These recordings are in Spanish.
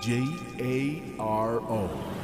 J A R O.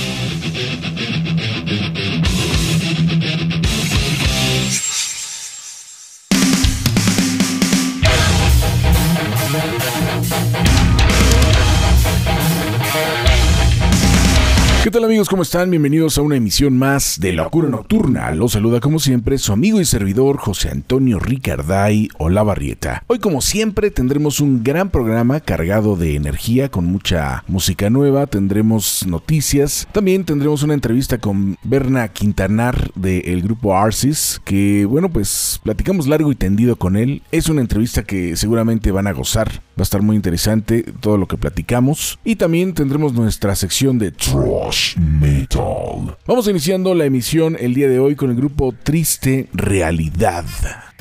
¿Qué tal amigos? ¿Cómo están? Bienvenidos a una emisión más de Locura Nocturna. Los saluda como siempre su amigo y servidor José Antonio Ricarday Olavarrieta. Hoy como siempre tendremos un gran programa cargado de energía con mucha música nueva, tendremos noticias, también tendremos una entrevista con Berna Quintanar del grupo Arsis, que bueno pues platicamos largo y tendido con él. Es una entrevista que seguramente van a gozar, va a estar muy interesante todo lo que platicamos y también tendremos nuestra sección de Metal. Vamos iniciando la emisión el día de hoy con el grupo Triste Realidad.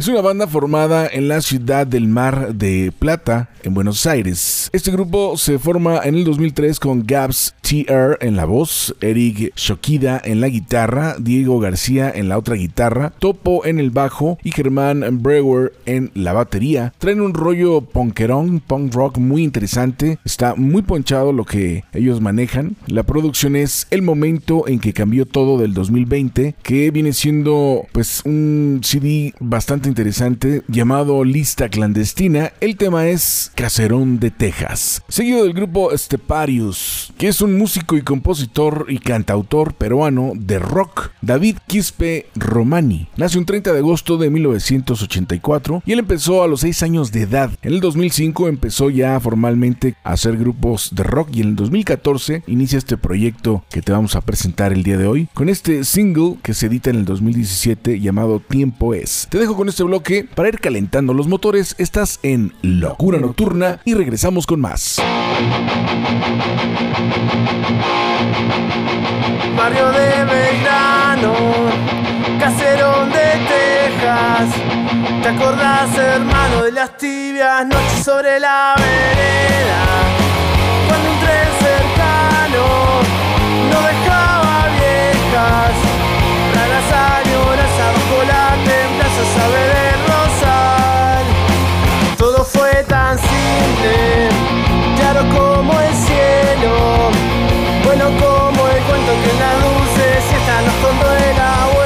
Es una banda formada en la ciudad del Mar de Plata, en Buenos Aires. Este grupo se forma en el 2003 con Gabs TR en la voz, Eric Shokida en la guitarra, Diego García en la otra guitarra, Topo en el bajo y Germán Brewer en la batería. Traen un rollo punkerón, punk rock muy interesante. Está muy ponchado lo que ellos manejan. La producción es El momento en que cambió todo del 2020, que viene siendo pues un CD bastante interesante llamado Lista Clandestina. El tema es Caserón de Texas. Seguido del grupo Steparius, que es un músico y compositor y cantautor peruano de rock, David Quispe Romani. Nació un 30 de agosto de 1984 y él empezó a los 6 años de edad. En el 2005 empezó ya formalmente a hacer grupos de rock y en el 2014 inicia este proyecto que te vamos a presentar el día de hoy con este single que se edita en el 2017 llamado Tiempo es. Te dejo con este bloque para ir calentando los motores. Estás en Locura Nocturna y regresamos con más. Barrio de Belgrano, caserón de Texas. ¿Te acordás, hermano, de las tibias noches sobre la vereda? Fue tan simple, claro como el cielo, bueno como el cuento que las dulces siesta nos contó el abuelo.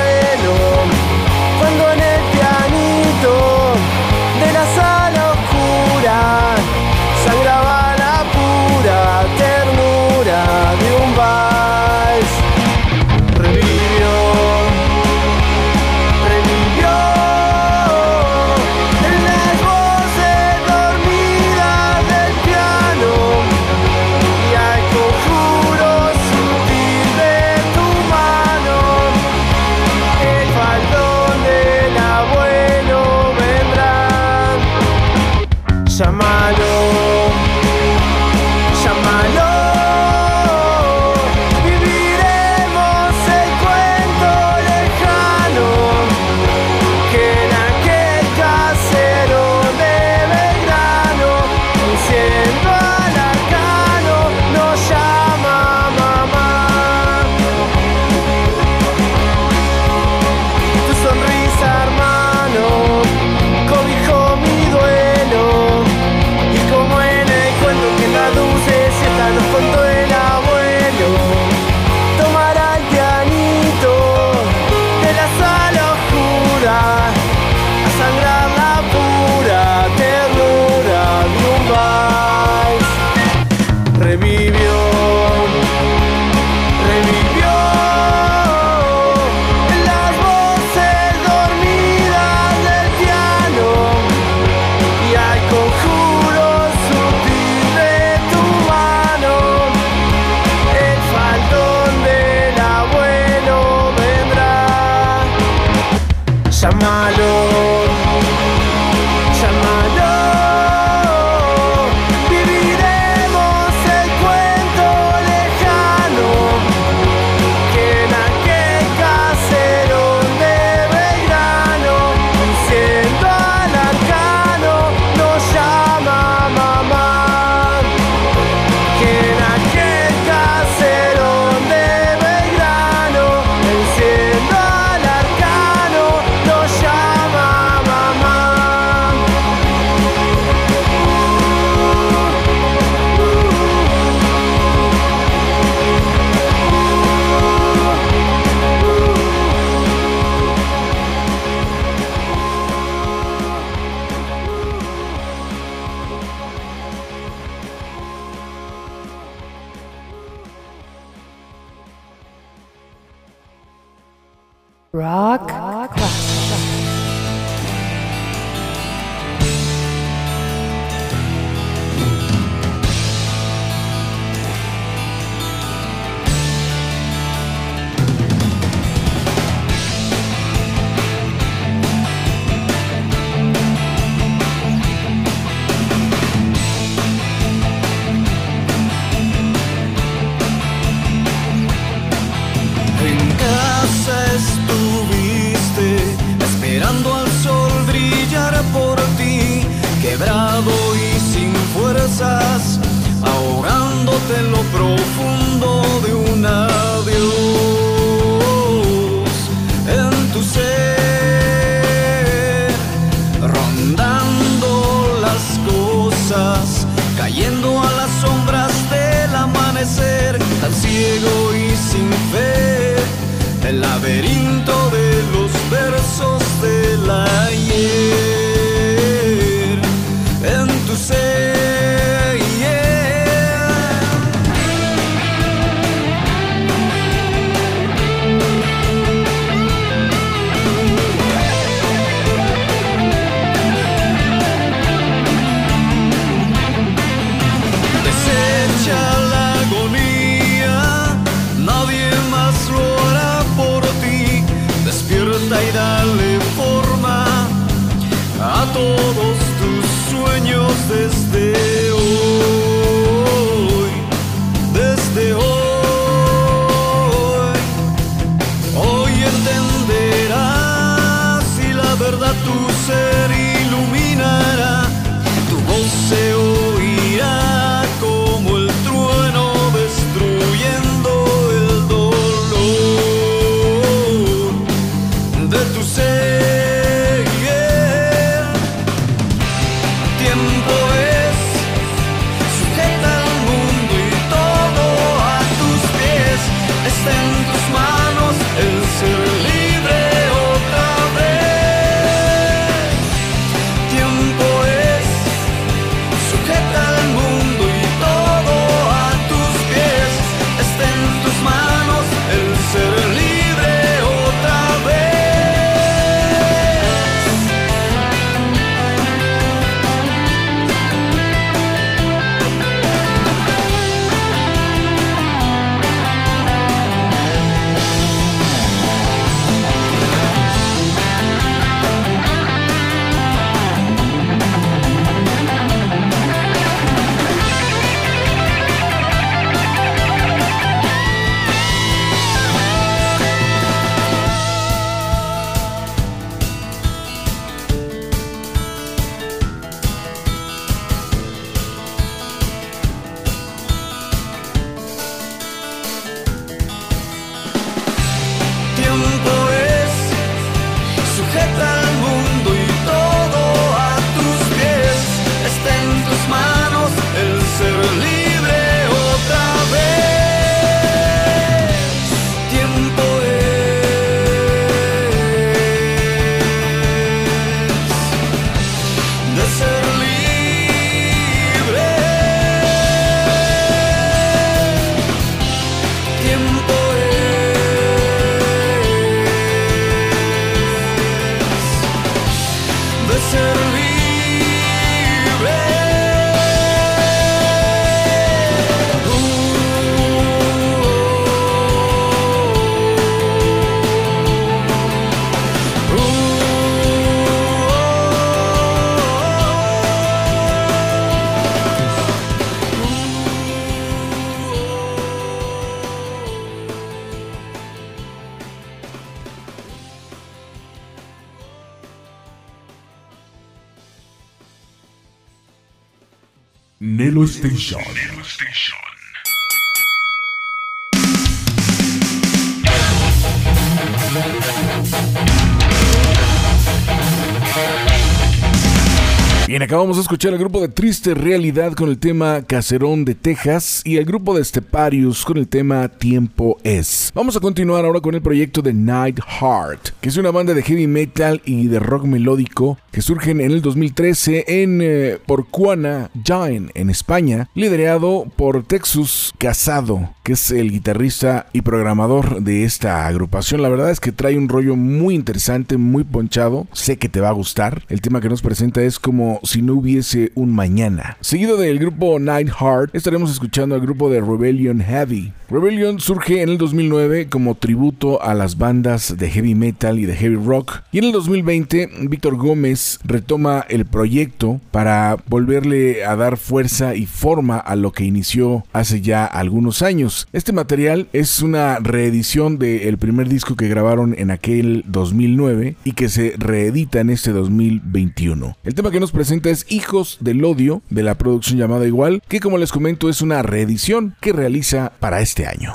Escuchar al grupo de Triste Realidad con el tema Caserón de Texas y el grupo de Steparius con el tema Tiempo es. Vamos a continuar ahora con el proyecto de Night Heart, que es una banda de heavy metal y de rock melódico que surgen en el 2013 en eh, Porcuana, Jaén, en España, liderado por Texus Casado, que es el guitarrista y programador de esta agrupación. La verdad es que trae un rollo muy interesante, muy ponchado. Sé que te va a gustar. El tema que nos presenta es como si no hubiese un mañana. Seguido del grupo Night Heart, estaremos escuchando al grupo de Rebellion Heavy. Rebellion surge en el 2009 como tributo a las bandas de heavy metal y de heavy rock. Y en el 2020, Víctor Gómez retoma el proyecto para volverle a dar fuerza y forma a lo que inició hace ya algunos años. Este material es una reedición del primer disco que grabaron en aquel 2009 y que se reedita en este 2021. El tema que nos presenta es Hijos del Odio de la producción llamada igual, que como les comento es una reedición que realiza para este año.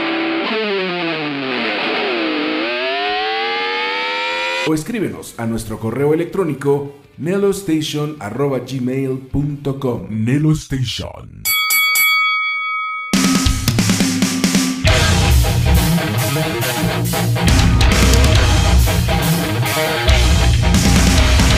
Escríbenos a nuestro correo electrónico nelostation.gmail.com Nelo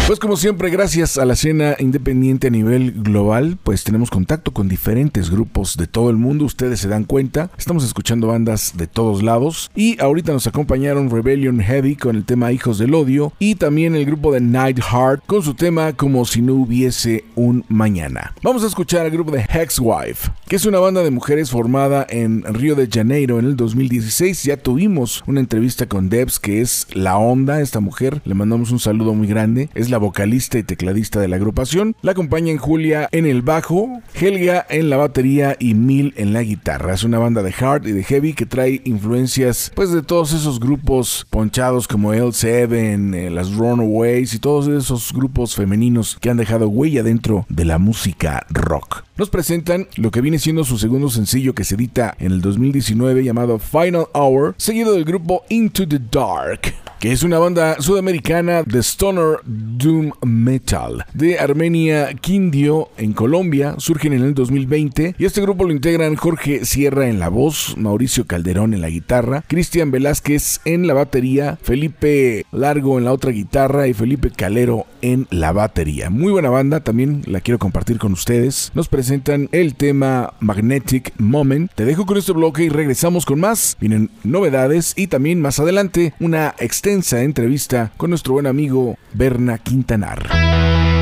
Pues como siempre, gracias a la escena independiente a nivel global, pues tenemos contacto con diferentes grupos de todo el mundo, ustedes se dan cuenta, estamos escuchando bandas de todos lados y ahorita nos acompañaron Rebellion Heavy con el tema Hijos del Odio y también el grupo de Night Heart con su tema Como si no hubiese un mañana. Vamos a escuchar al grupo de Hexwife, que es una banda de mujeres formada en Río de Janeiro en el 2016. Ya tuvimos una entrevista con Debs, que es la onda, esta mujer, le mandamos un saludo muy grande, la vocalista y tecladista de la agrupación. La acompañan Julia en el bajo, Helga en la batería y Mil en la guitarra. Es una banda de hard y de heavy que trae influencias pues de todos esos grupos ponchados como L7, eh, las Runaways y todos esos grupos femeninos que han dejado huella dentro de la música rock. Nos presentan lo que viene siendo su segundo sencillo que se edita en el 2019 llamado Final Hour, seguido del grupo Into the Dark que es una banda sudamericana de stoner doom metal de Armenia Quindio en Colombia, surgen en el 2020 y este grupo lo integran Jorge Sierra en la voz, Mauricio Calderón en la guitarra, Cristian Velázquez en la batería, Felipe Largo en la otra guitarra y Felipe Calero en la batería. Muy buena banda, también la quiero compartir con ustedes. Nos presentan el tema Magnetic Moment. Te dejo con este bloque y regresamos con más. Vienen novedades y también más adelante una extensión entrevista con nuestro buen amigo Berna Quintanar.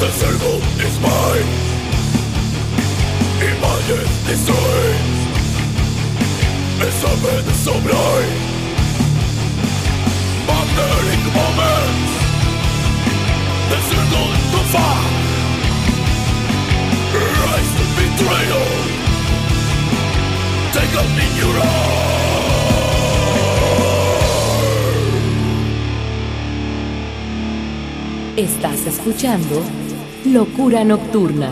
The circle is mine. Images destroyed It's open so blind. Magnetic moments. The circle is too far. Rise to betrayal. Take up in your arms Estás escuchando Locura Nocturna.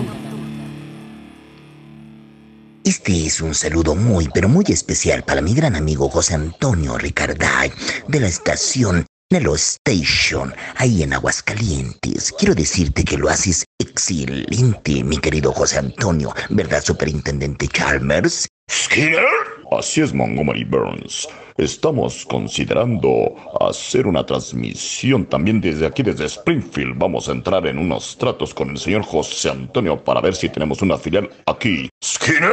Este es un saludo muy, pero muy especial para mi gran amigo José Antonio Ricarday de la estación Nelo Station, ahí en Aguascalientes. Quiero decirte que lo haces excelente, mi querido José Antonio, ¿verdad, Superintendente Chalmers? ¿Skinner? Así es, Montgomery Burns. Estamos considerando hacer una transmisión también desde aquí, desde Springfield. Vamos a entrar en unos tratos con el señor José Antonio para ver si tenemos una filial aquí. ¿Skinner?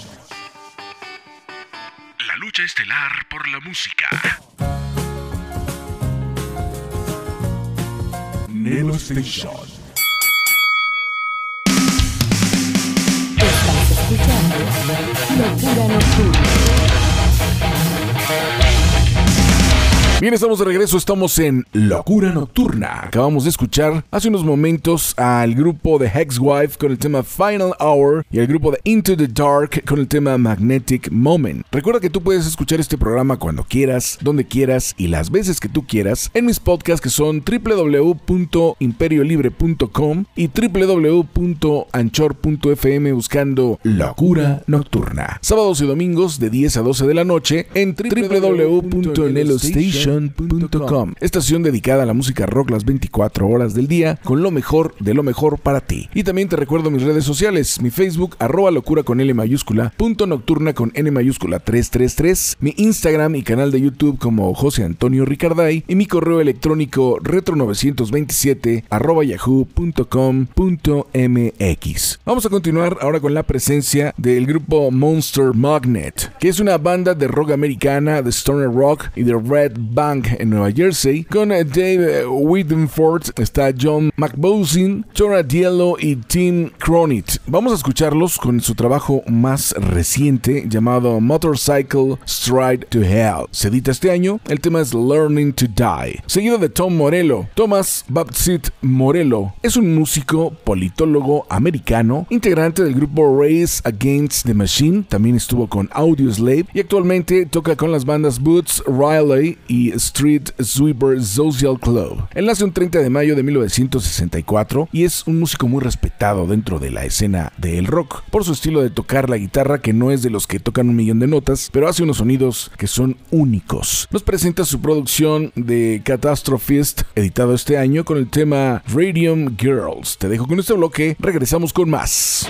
Lucha estelar por la música. Nelo Station. Estás escuchando Locura Nocturna. Bien, estamos de regreso, estamos en Locura Nocturna. Acabamos de escuchar hace unos momentos al grupo de Hexwife con el tema Final Hour y al grupo de Into the Dark con el tema Magnetic Moment. Recuerda que tú puedes escuchar este programa cuando quieras, donde quieras y las veces que tú quieras en mis podcasts que son www.imperiolibre.com y www.anchor.fm buscando Locura Nocturna. Sábados y domingos de 10 a 12 de la noche en www.nelostation.com estación dedicada a la música rock las 24 horas del día, con lo mejor de lo mejor para ti. Y también te recuerdo mis redes sociales, mi Facebook, arroba locura con L mayúscula, punto nocturna con N mayúscula 333, mi Instagram y canal de YouTube como José Antonio Ricarday, y mi correo electrónico retro927 arroba yahoo.com.mx. Vamos a continuar ahora con la presencia del grupo Monster Magnet, que es una banda de rock americana, de stoner rock y de red Bank en Nueva Jersey. Con eh, Dave Whittenford está John McBosin, Tora Diello y Tim Cronit. Vamos a escucharlos con su trabajo más reciente llamado Motorcycle Stride to Hell. Se edita este año. El tema es Learning to Die. Seguido de Tom Morello. Thomas Baptist Morello es un músico politólogo americano, integrante del grupo Race Against the Machine. También estuvo con Audioslave y actualmente toca con las bandas Boots Riley y Street Sweeper Social Club. Él nace un 30 de mayo de 1964 y es un músico muy respetado dentro de la escena del rock por su estilo de tocar la guitarra que no es de los que tocan un millón de notas, pero hace unos sonidos que son únicos. Nos presenta su producción de Catastrophist, editado este año con el tema Radium Girls. Te dejo con este bloque, regresamos con más.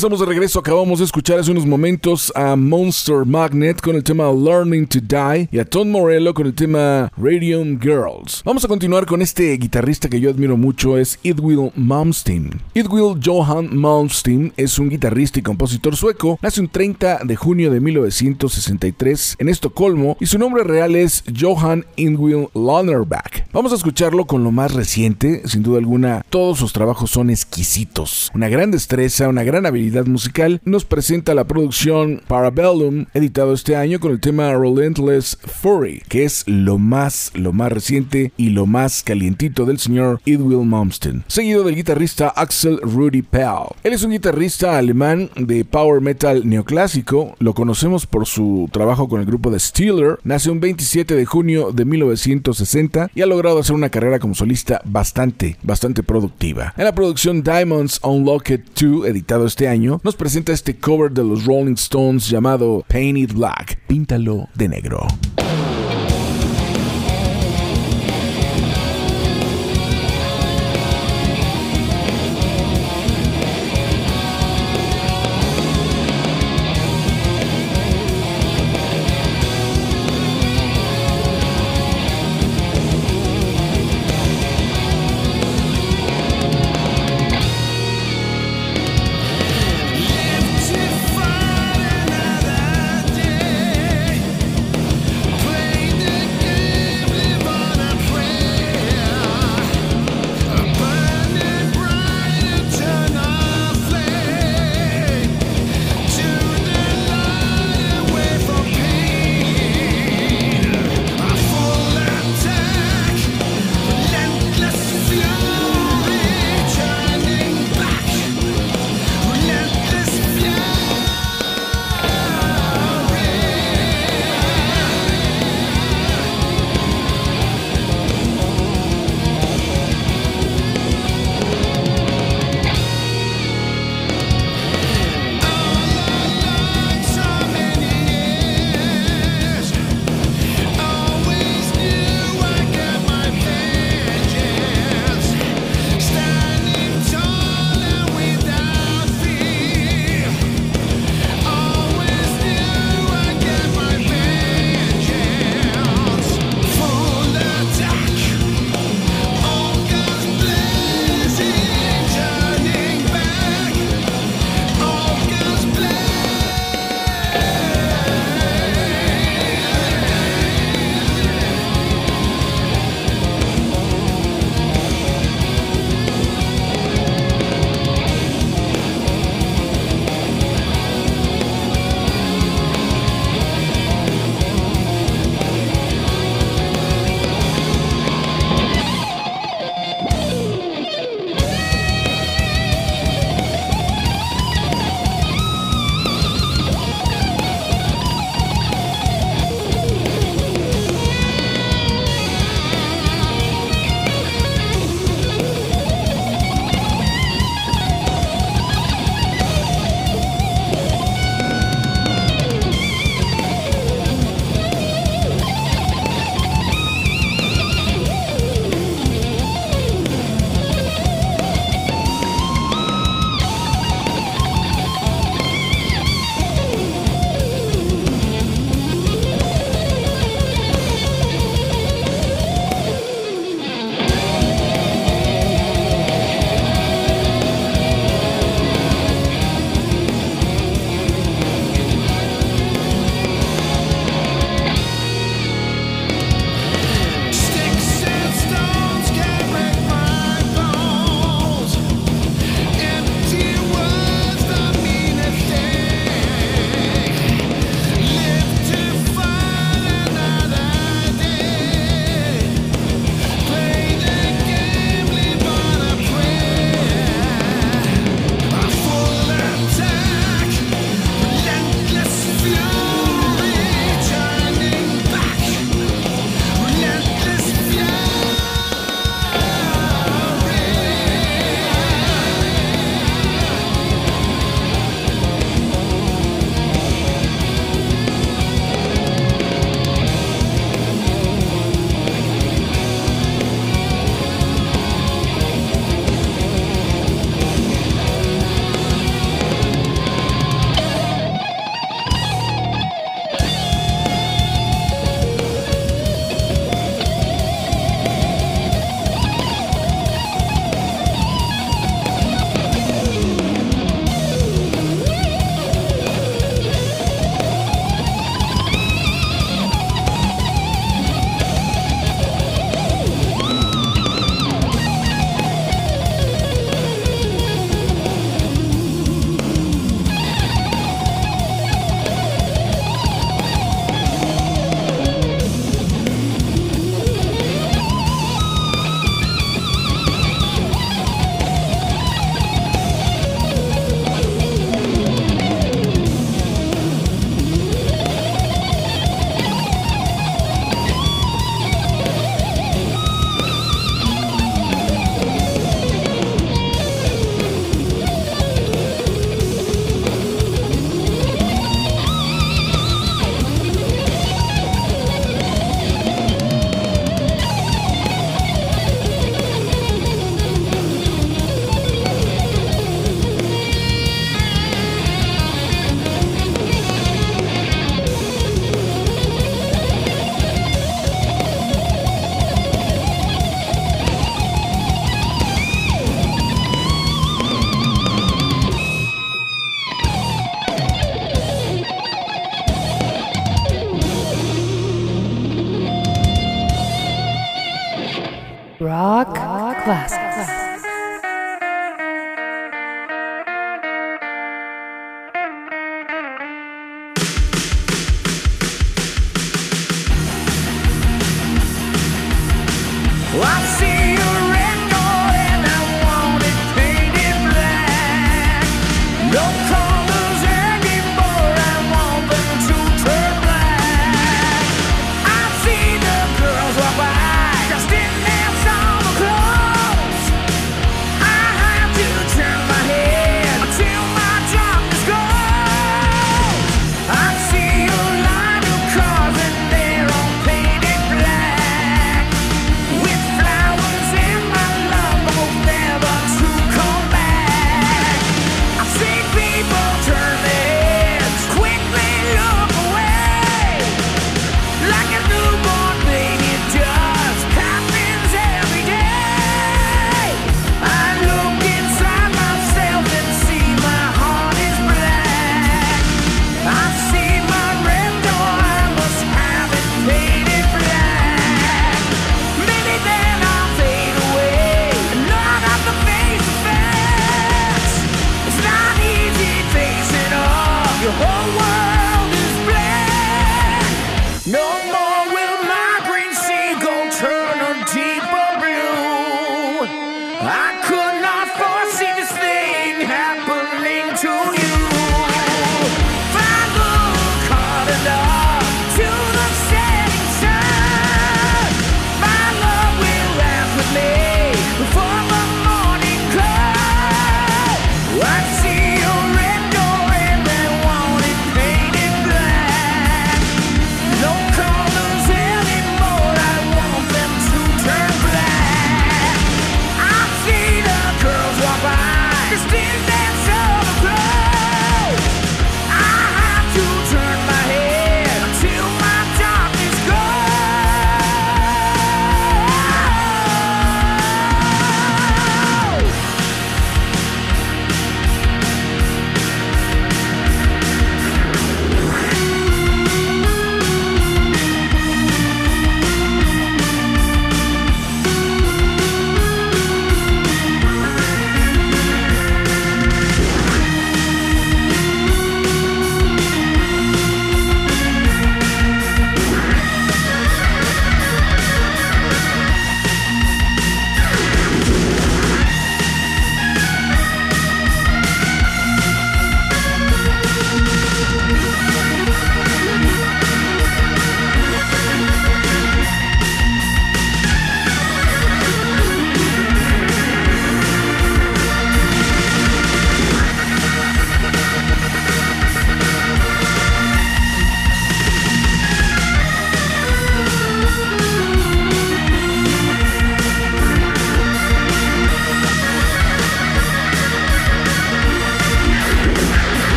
Estamos de regreso. Acabamos de escuchar hace unos momentos a Monster Magnet con el tema Learning to Die y a Tom Morello con el tema Radium Girls. Vamos a continuar con este guitarrista que yo admiro mucho, es Idwil Malmsteen. Idwil Johan Malmsteen es un guitarrista y compositor sueco. Nace un 30 de junio de 1963 en Estocolmo y su nombre real es Johan Idwil Lannerback. Vamos a escucharlo con lo más reciente, sin duda alguna, todos sus trabajos son exquisitos. Una gran destreza, una gran habilidad musical, nos presenta la producción Parabellum, editado este año con el tema Relentless Fury, que es lo más, lo más reciente y lo más calientito del señor Idwil Malmsteen, seguido del guitarrista Axel Rudy Pell. Él es un guitarrista alemán de power metal neoclásico, lo conocemos por su trabajo con el grupo de Steeler, nace un 27 de junio de 1960 y ha logrado hacer una carrera como solista bastante, bastante productiva. En la producción Diamonds Unlocked 2, editado este este nos presenta este cover de los Rolling Stones llamado Paint It Black, píntalo de negro.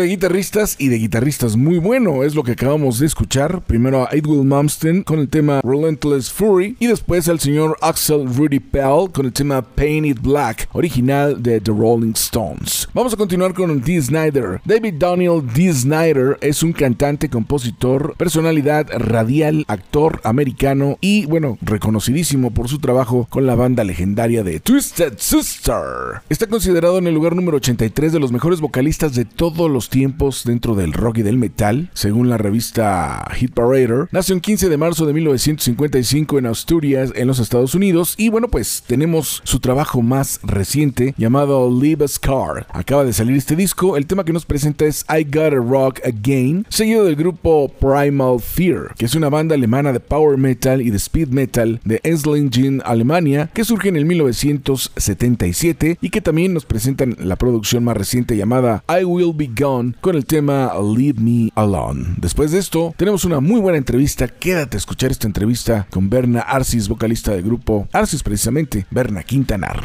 de guitarristas y de guitarristas muy bueno es lo que acabamos de escuchar. Primero a Edwin Malmsteen con el tema Relentless Fury y después al señor Axel Rudy Pell con el tema Paint It Black, original de The Rolling Stones. Vamos a continuar con Dee Snyder. David Daniel Dee Snyder es un cantante, compositor, personalidad radial, actor americano y, bueno, reconocidísimo por su trabajo con la banda legendaria de Twisted Sister. Está considerado en el lugar número 83 de los mejores vocalistas de todo todos los tiempos dentro del rock y del metal, según la revista Hit Parader. Nació el 15 de marzo de 1955 en Asturias, en los Estados Unidos. Y bueno, pues tenemos su trabajo más reciente llamado Leave a Scar. Acaba de salir este disco. El tema que nos presenta es I Gotta Rock Again, seguido del grupo Primal Fear, que es una banda alemana de power metal y de speed metal de Esslingen, Alemania, que surge en el 1977 y que también nos presentan la producción más reciente llamada I Will Be Gone con el tema Leave Me Alone. Después de esto, tenemos una muy buena entrevista. Quédate a escuchar esta entrevista con Berna Arcis, vocalista del grupo Arcis, precisamente, Berna Quintanar.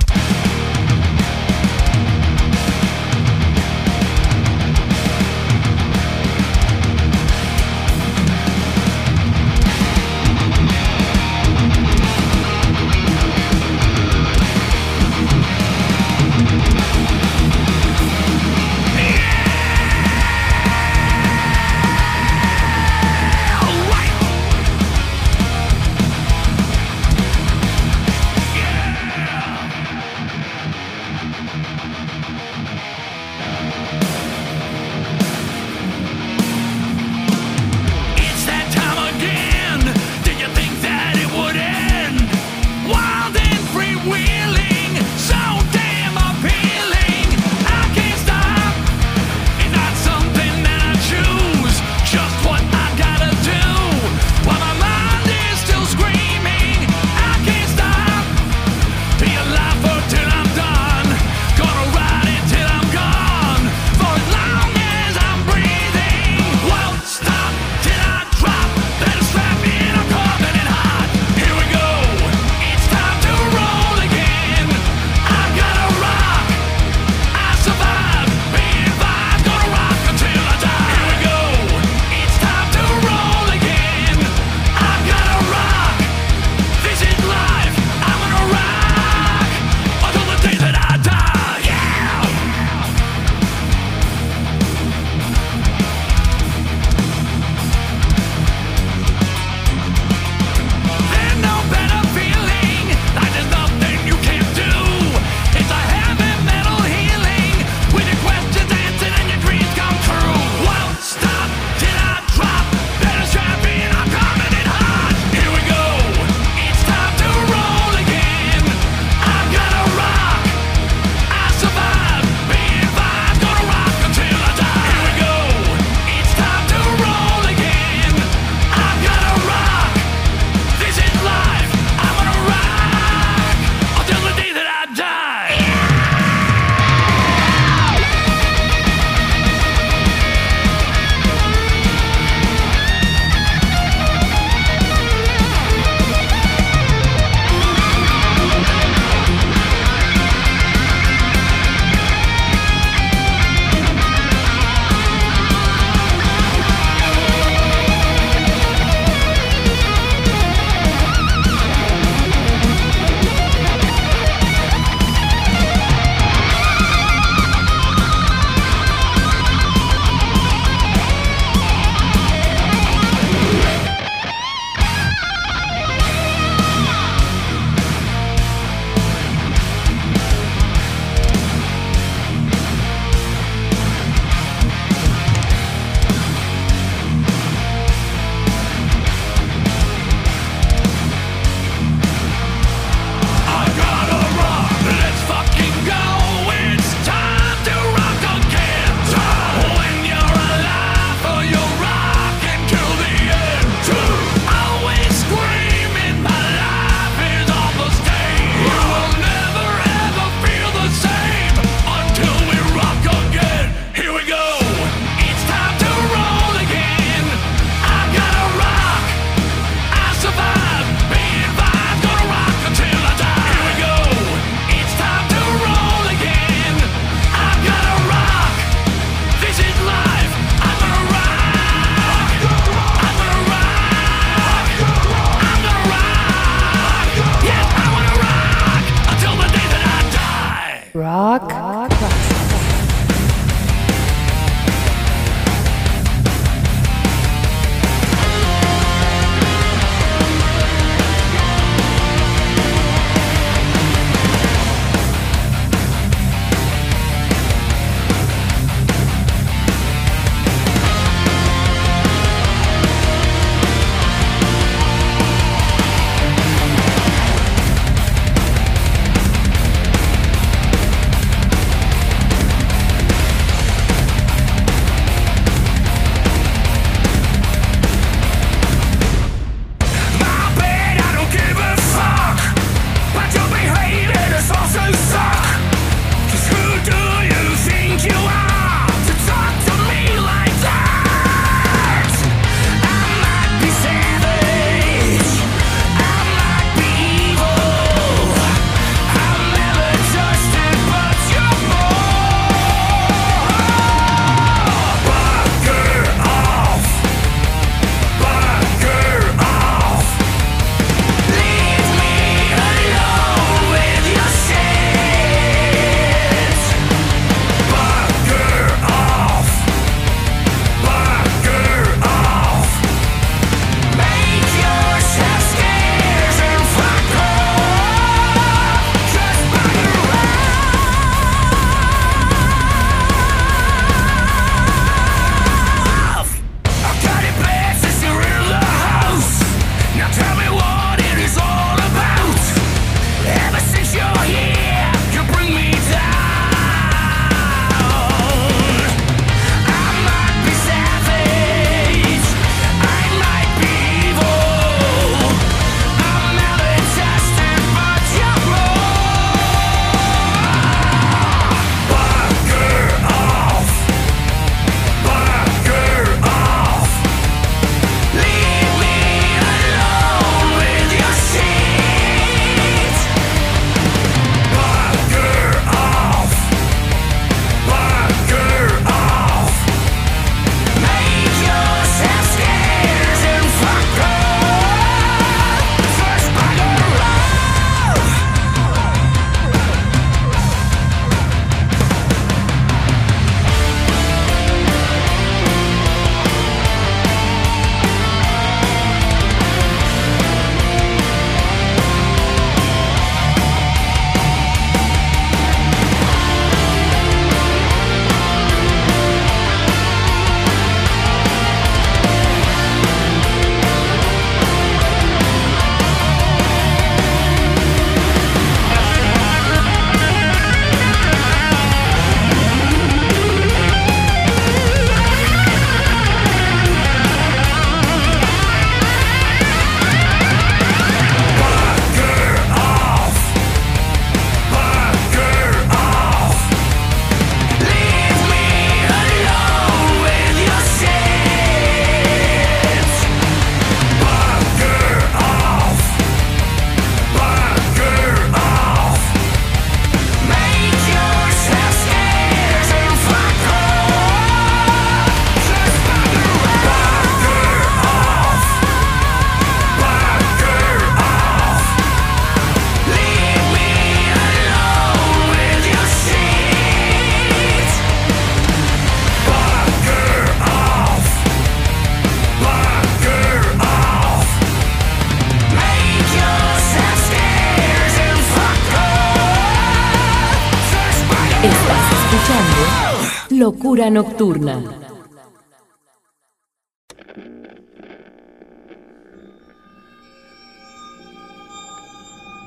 Locura Nocturna.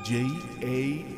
J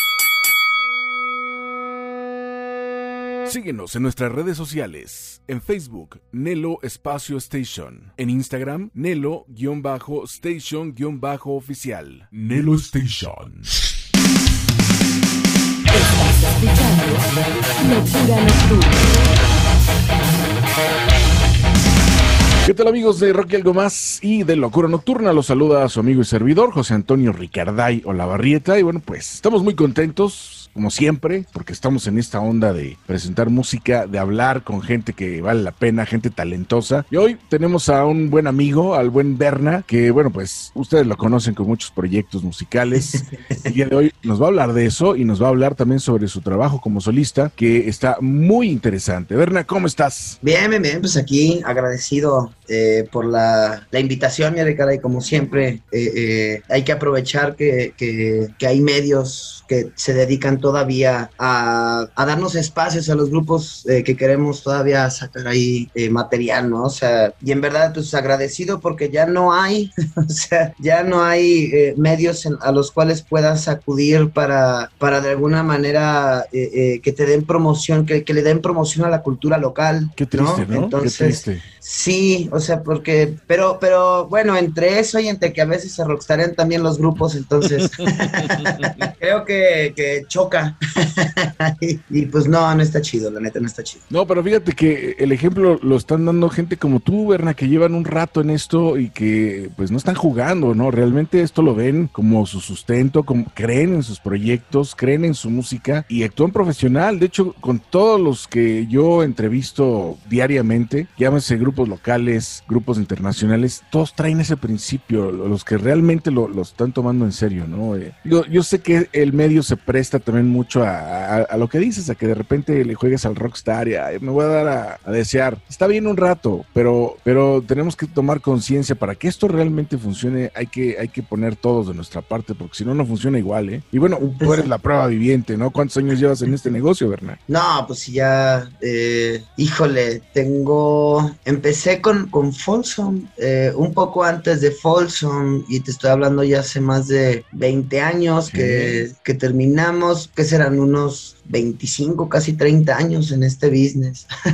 Síguenos en nuestras redes sociales. En Facebook, Nelo Espacio Station. En Instagram, Nelo-Station-Oficial. Nelo Station. Estás. ¿Qué tal amigos de Rocky Algo Más y de Locura Nocturna? Los saluda a su amigo y servidor José Antonio Ricarday Olavarrieta y bueno pues estamos muy contentos como siempre porque estamos en esta onda de presentar música, de hablar con gente que vale la pena, gente talentosa y hoy tenemos a un buen amigo, al buen Berna que bueno pues ustedes lo conocen con muchos proyectos musicales el día de hoy nos va a hablar de eso y nos va a hablar también sobre su trabajo como solista que está muy interesante. Berna, ¿cómo estás? Bien, bien, bien, pues aquí agradecido eh, por la, la invitación, mi Ricardo, y como siempre, eh, eh, hay que aprovechar que, que- que hay medios que se dedican todavía a, a darnos espacios a los grupos eh, que queremos todavía sacar ahí material, ¿no? O sea, y en verdad, pues agradecido porque ya no hay, o sea, ya no hay medios en- a los cuales puedas acudir para, para de alguna manera que te den promoción, que, que le den promoción a la cultura local. Qué triste, ¿no? Entonces, Qué triste. Sí, o sea, porque, pero, pero bueno, entre eso y entre que a veces se rockstarean también los grupos, entonces creo que, que choca. y, y pues no, no está chido, la neta no está chido. No, pero fíjate que el ejemplo lo están dando gente como tú, Berna, que llevan un rato en esto y que pues no están jugando, ¿no? Realmente esto lo ven como su sustento, como creen en sus proyectos, creen en su música y actúan profesional. De hecho, con todos los que yo entrevisto diariamente, llámese grupos locales, grupos internacionales, todos traen ese principio, los que realmente lo, están tomando en serio, ¿no? Eh, yo, sé que el medio se presta también mucho a, lo que dices, a que de repente le juegues al rockstar y "Ay, me voy a dar a, desear. Está bien un rato, pero, pero tenemos que tomar conciencia para que esto realmente funcione. Hay que, hay que poner todos de nuestra parte, porque si no, no funciona igual, ¿eh? Y bueno, tú eres la prueba viviente, ¿no? ¿Cuántos años llevas en este negocio, Bernard? No, pues ya, eh, híjole, tengo, empecé con, con Folsom, eh, un poco antes de Folsom, y te estoy hablando ya hace más de 20 años que, que terminamos, que serán unos 25, casi 30 años en este business.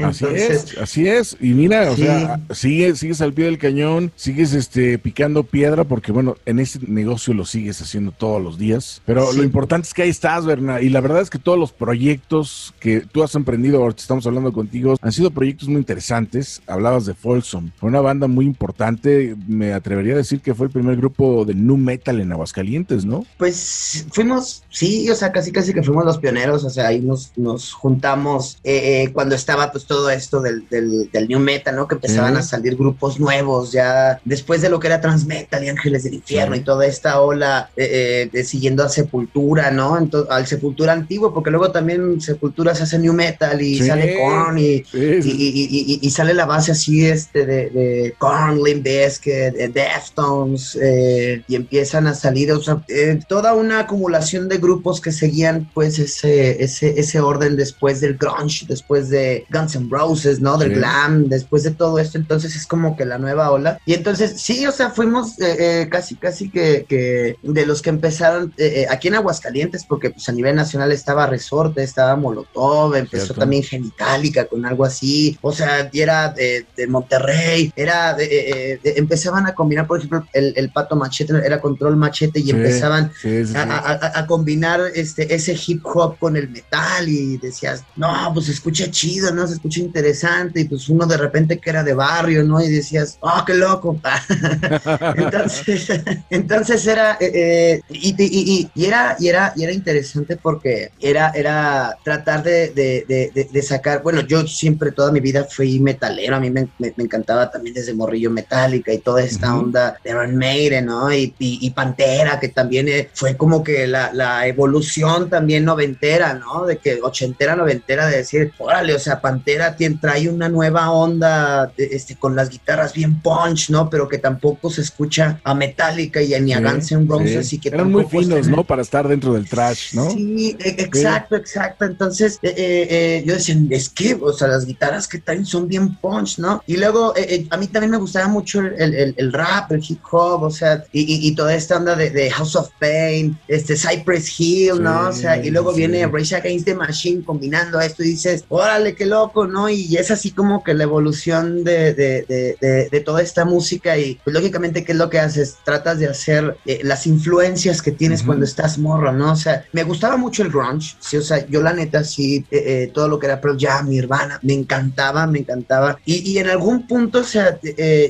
Así Entonces, es, así es. Y mira, o Sí. sea, sigues, sigues al pie del cañón, sigues este picando piedra, porque bueno, en ese negocio lo sigues haciendo todos los días. Pero Sí. lo importante es que ahí estás, Berna. Y la verdad es que todos los proyectos que tú has emprendido, ahorita estamos hablando contigo, han sido proyectos muy interesantes. Hablabas de Folsom, fue una banda muy importante. Me atrevería a decir que fue el primer grupo de nu metal en Aguascalientes, ¿no? Pues fuimos, sí, o sea, casi casi que fuimos los pioneros, o sea, ahí nos, nos juntamos eh, eh, cuando estaba pues todo esto del, del, del new metal, ¿no? Que empezaban Sí. a salir grupos nuevos, ya después de lo que era Transmetal y Ángeles del Infierno Sí. y toda esta ola eh, eh, de siguiendo a Sepultura, ¿no? Ento- al Sepultura antiguo, porque luego también Sepultura se hace new metal y Sí. sale Korn y, Sí, y, y- y- sale la base así este de, de Korn, Limp Bizkit, de Deftones eh, y empiezan a salir o sea, eh, toda una acumulación de grupos que seguían pues ese, ese, ese orden después del grunge, después de Guns N' Roses, ¿no? Del Sí. glam, después de todo esto, entonces es como que la nueva ola. Y entonces sí, o sea, fuimos eh, eh, casi, casi que, que de los que empezaron eh, eh, aquí en Aguascalientes, porque pues a nivel nacional estaba Resorte, estaba Molotov, empezó Cierto. también Genitalica con algo así, o sea, era de, de Monterrey, era de, empezaban a combinar, por ejemplo, el, el pato machete era control machete y Sí, empezaban sí, a- a combinar este, ese hip hop con el metal y decías, no, pues se escucha chido, ¿no? Se escucha interesante y pues uno de repente que era de barrio, ¿no? Y decías, oh, qué loco. entonces, entonces era, eh, eh, y, y- y- y era, y, era, y era interesante porque era, era tratar de, de- de- de- de sacar, bueno, yo siempre toda mi vida fui metalero, a mí me, me- me encantaba también desde morrillo metálica y toda esta onda de Iron Maiden, ¿no? Y, Pantera, que también eh, fue como que la, la evolución también noventera, ¿no? De que ochentera, noventera, de decir, órale, o sea, Pantera tien- trae una nueva onda de- este, con las guitarras bien punch, ¿no? Pero que tampoco se escucha a Metallica y a, ni a Sí, Guns N' Roses sí. y que Eran muy finos, se- ¿no? Para estar dentro del trash, ¿no? Sí, e- exacto, exacto. Entonces, eh, eh, eh, yo decía, es que, o sea, las guitarras que traen son bien punch, ¿no? Y luego, eh, eh, a mí también me gustaba mucho el, el- el- rap, el hip hop, o sea, y, y- y toda esta onda de, de House of Pain, este Cypress Hill, ¿no? O sea, y luego Sí, viene sí. Rage Against the Machine combinando esto y dices, órale, qué loco, ¿no? Y es así como que la evolución de, de- de- de- toda esta música y pues lógicamente, ¿qué es lo que haces? Tratas de hacer eh, las influencias que tienes cuando estás morro, ¿no? O sea, me gustaba mucho el grunge, sí, o sea, yo la neta sí, eh, eh, todo lo que era Pearl Jam, Nirvana, me encantaba, me encantaba. Y, y en algún punto, o sea,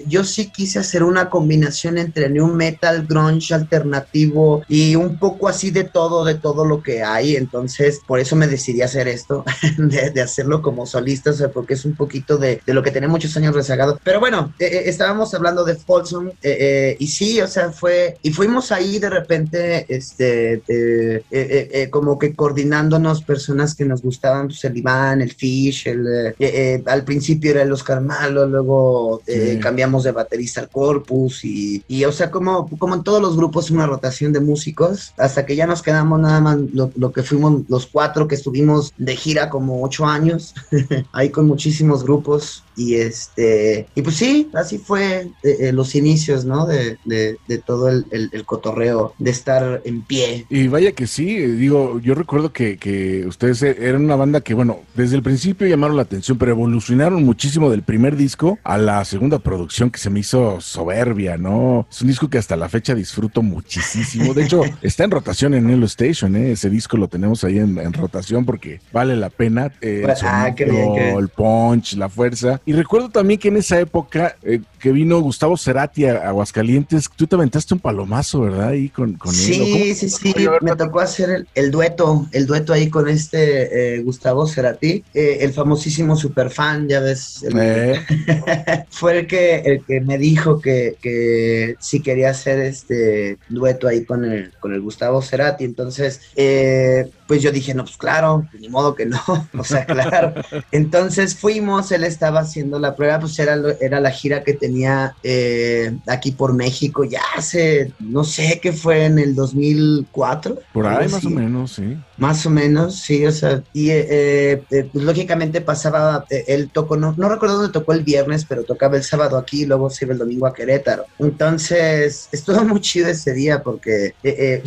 yo sí quise hacer una combinación entre new metal, grunge alternativo y un poco así de todo, de todo lo que hay. Entonces, por eso me decidí hacer esto, de, de hacerlo como solista, o sea, porque es un poquito de, de lo que tenía muchos años rezagado. Pero bueno, eh, eh, estábamos hablando de Folsom eh, eh, y sí, o sea, fue, y fuimos ahí de repente, este, como que coordinándonos personas que nos gustaban, pues el Iván, el Fish, el, al principio era el Oscar Malo, luego Sí. cambiamos de baterista al Corpus y, y, o sea, como, como en todos los grupos, una rotación de músicos, hasta que ya nos quedamos nada más lo, lo que fuimos los cuatro que estuvimos de gira como ocho años, ahí con muchísimos grupos y este, y pues sí, así fue eh, eh, los inicios, ¿no? De, de- de todo el, el- el cotorreo, de estar en pie. Y vaya que sí, eh, digo, yo recuerdo que, que ustedes eran una banda que, bueno, desde el principio llamaron la atención, pero evolucionaron muchísimo del primer disco a la segunda producción que se me hizo soberbia, ¿no? Es un disco que hasta la fecha disfruto muchísimo. De hecho, está en rotación en Hello Station, ¿eh? Ese disco lo tenemos ahí en, en rotación porque vale la pena. eh, el Ah, qué bien, qué bien. el punch, la fuerza. Y recuerdo también que en esa época eh, que vino Gustavo Cerati a Aguascalientes, tú te aventaste un palomazo, ¿verdad? Ahí con, con él. Sí, sí, sí, ver, me tocó hacer el, el dueto, el dueto ahí con este eh, Gustavo Cerati, eh, el famosísimo superfan, ya ves, el- Eh, fue el que, el que me dijo que, que si quería hacer este dueto ahí con el, con el Gustavo Cerati, entonces, eh, pues yo dije, no, pues claro, ni modo que no, o sea, claro. Entonces fuimos, él estaba haciendo la prueba, pues era, lo- era la gira que tenía eh, aquí por México, ya hace, no sé qué fue en el 2004. por ahí más o menos, sí. Más o menos, sí, o sea, y eh, eh, pues, lógicamente pasaba, él tocó, no, no recuerdo dónde tocó el viernes, pero tocaba el sábado aquí y luego se iba el domingo a Querétaro. Entonces, estuvo muy chido ese día porque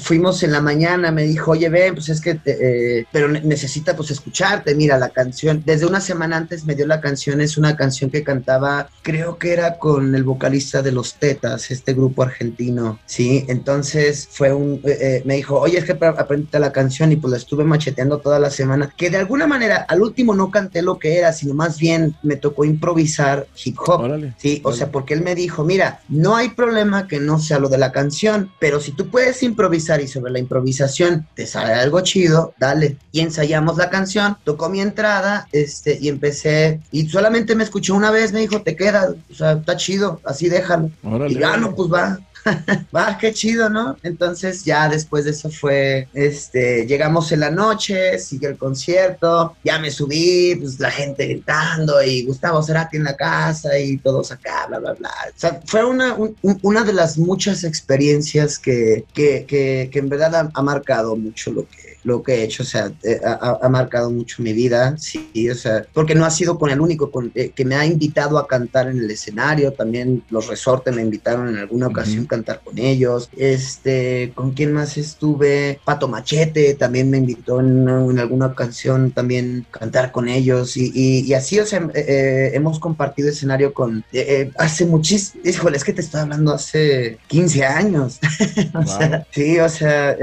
fuimos en la mañana, me dijo, oye, ven, pues es que, te- pero ne- necesita pues escucharte, mira, la canción, desde una semana antes me dio la canción, es una canción que cantaba, creo que era con el vocalista de Los Tetas, este grupo argentino, ¿sí? Entonces fue un, eh, eh, me dijo, oye, es que aprendiste la canción y pues la estuve macheteando toda la semana, que de alguna manera al último no canté lo que era, sino más bien me tocó improvisar hip hop. Órale. Sí, o Órale. sea, porque él me dijo, mira, no hay problema que no sea lo de la canción, pero si tú puedes improvisar y sobre la improvisación te sale algo chido, dale. Y ensayamos la canción, tocó mi entrada, este, y empecé, y solamente me escuchó una vez, me dijo, te queda, o sea, está chido, así déjalo. Órale. Y ya, no, pues va. Va, qué chido, ¿no? Entonces ya después de eso fue, este, llegamos en la noche, sigue el concierto, ya me subí, pues la gente gritando y Gustavo Cerati en la casa y todos acá, bla, bla, bla. O sea, fue una, un- un- una de las muchas experiencias que, que, que, que en verdad ha, ha marcado mucho lo que, lo que he hecho, o sea, eh, ha, marcado mucho mi vida, sí, o sea, porque no ha sido con el único con, eh, que me ha invitado a cantar en el escenario, también los resortes me invitaron en alguna ocasión cantar con ellos. Este, ¿con quién más estuve? Pato Machete también me invitó en, una- en alguna canción también cantar con ellos. Y, y- y así, o sea, eh, eh, hemos compartido escenario con eh, hace muchísimo. Híjole, es que te estoy hablando hace 15 años. o sea, sí, o sea,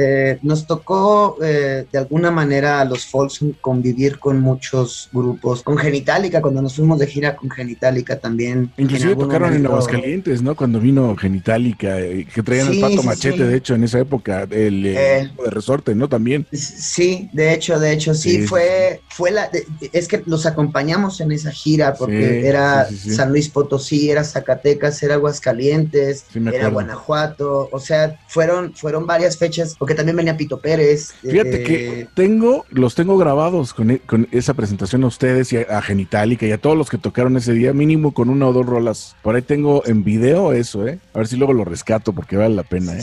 nos tocó eh, de alguna manera a los Folsom convivir con muchos grupos. Con Genitalica, cuando nos fuimos de gira con Genitalica también. Inclusive algún tocaron en Aguascalientes, ¿no? Cuando vino Genitalica, eh, que traían Sí, el pato sí, machete, sí. de hecho, en esa época, el eh, Eh. grupo de resorte, ¿no? También. Sí, de hecho, de hecho, sí, fue, fue la, de- es que los acompañamos en esa gira porque era. San Luis Potosí, era Zacatecas, era Aguascalientes, era. Guanajuato, o sea, fueron, fueron varias fechas, porque también venía Pito Pérez. Fíjate eh, que tengo, los tengo grabados con, e- con esa presentación a ustedes y a, a Genitalica y a todos los que tocaron ese día, mínimo con una o dos rolas. Por ahí tengo en video eso, ¿eh? A ver si luego lo rescato porque vale la pena, ¿eh?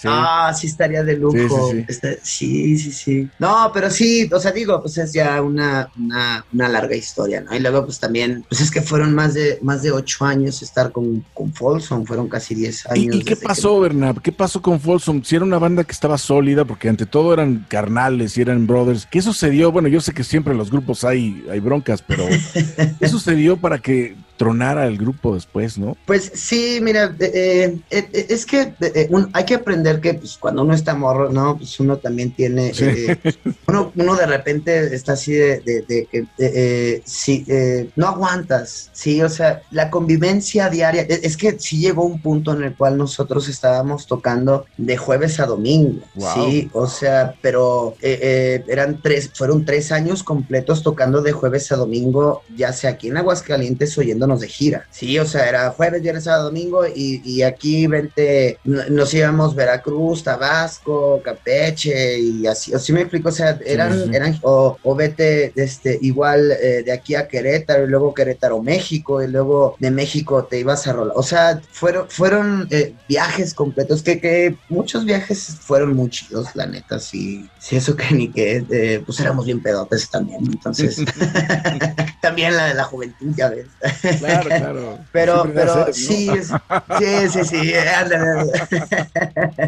Sí. Ah, sí estaría de lujo. Sí, sí, sí. Está- sí, sí, sí. No, pero sí, o sea, digo, pues es ya una, una, una larga historia, ¿no? Y luego, pues también, pues es que fueron más de, más de ocho años estar con, con Folsom, fueron casi diez ¿Y, años. y qué que- pasó, Bernab? ¿Qué pasó con Folsom? Si era una banda que estaba sólida, porque ante todo eran carnales y eran brothers. ¿Qué sucedió? Bueno, yo sé que siempre en los grupos hay, hay broncas, pero ¿qué sucedió para que tronara el grupo después, no? Pues sí, mira, eh, eh, eh, es que eh, un- hay que aprender que pues, cuando uno está morro, ¿no? Pues uno también tiene, Sí. uno, uno de repente está así de, de- de que, sí, eh, no aguantas, sí, o sea, la convivencia diaria, es, es que sí llegó un punto en el cual nosotros estábamos tocando de jueves a domingo, Wow. sí, o sea, pero eran tres, fueron tres años completos tocando de jueves a domingo, ya sea aquí en Aguascalientes o yéndonos de gira. Sí, o sea, era jueves, viernes, sábado, domingo y, y aquí vente, nos íbamos Veracruz, Tabasco, Campeche y así, así me explico, o sea, eran, sí, sí. eran o, o vete este, igual eh, de aquí a Querétaro y luego Querétaro, México y luego de México te ibas a rolar. O sea, fueron, fueron eh, viajes completos, que, que muchos viajes fueron muy chidos, la neta, sí, sí, eso que ni que, eh, pues éramos bien pedotes también, entonces, también la de la juventud, ya ves. Claro, claro. Pero, Siempre pero sí, es- sí, sí, sí, ándale.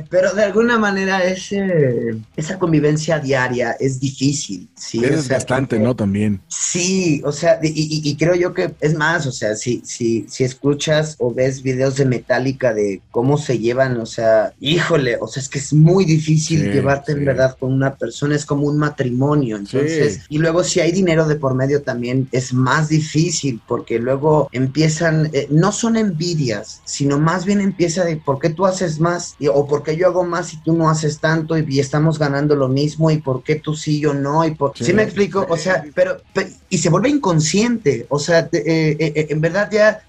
Pero de alguna manera ese, esa convivencia diaria es difícil, sí. Es o sea, desgastante, porque- ¿no? También. Sí, o sea, y, y- y creo yo que es más, o sea, si, si, si escuchas o ves videos de Metallica de cómo se llevan, o sea, híjole, o sea, es que es muy difícil Sí, llevarte sí. en verdad con una persona, es como un matrimonio, entonces, Sí. y luego si hay dinero de por medio también es más difícil porque luego empiezan, eh, no son envidias, sino más bien empieza de por qué tú haces más y- o por qué yo hago más y tú no haces tanto y, y estamos ganando lo mismo y por qué tú sí yo no y por... Sí. ¿Sí, me explico? O sea, pero, pe- y se vuelve inconsciente, o sea, te- eh, eh, en verdad ya,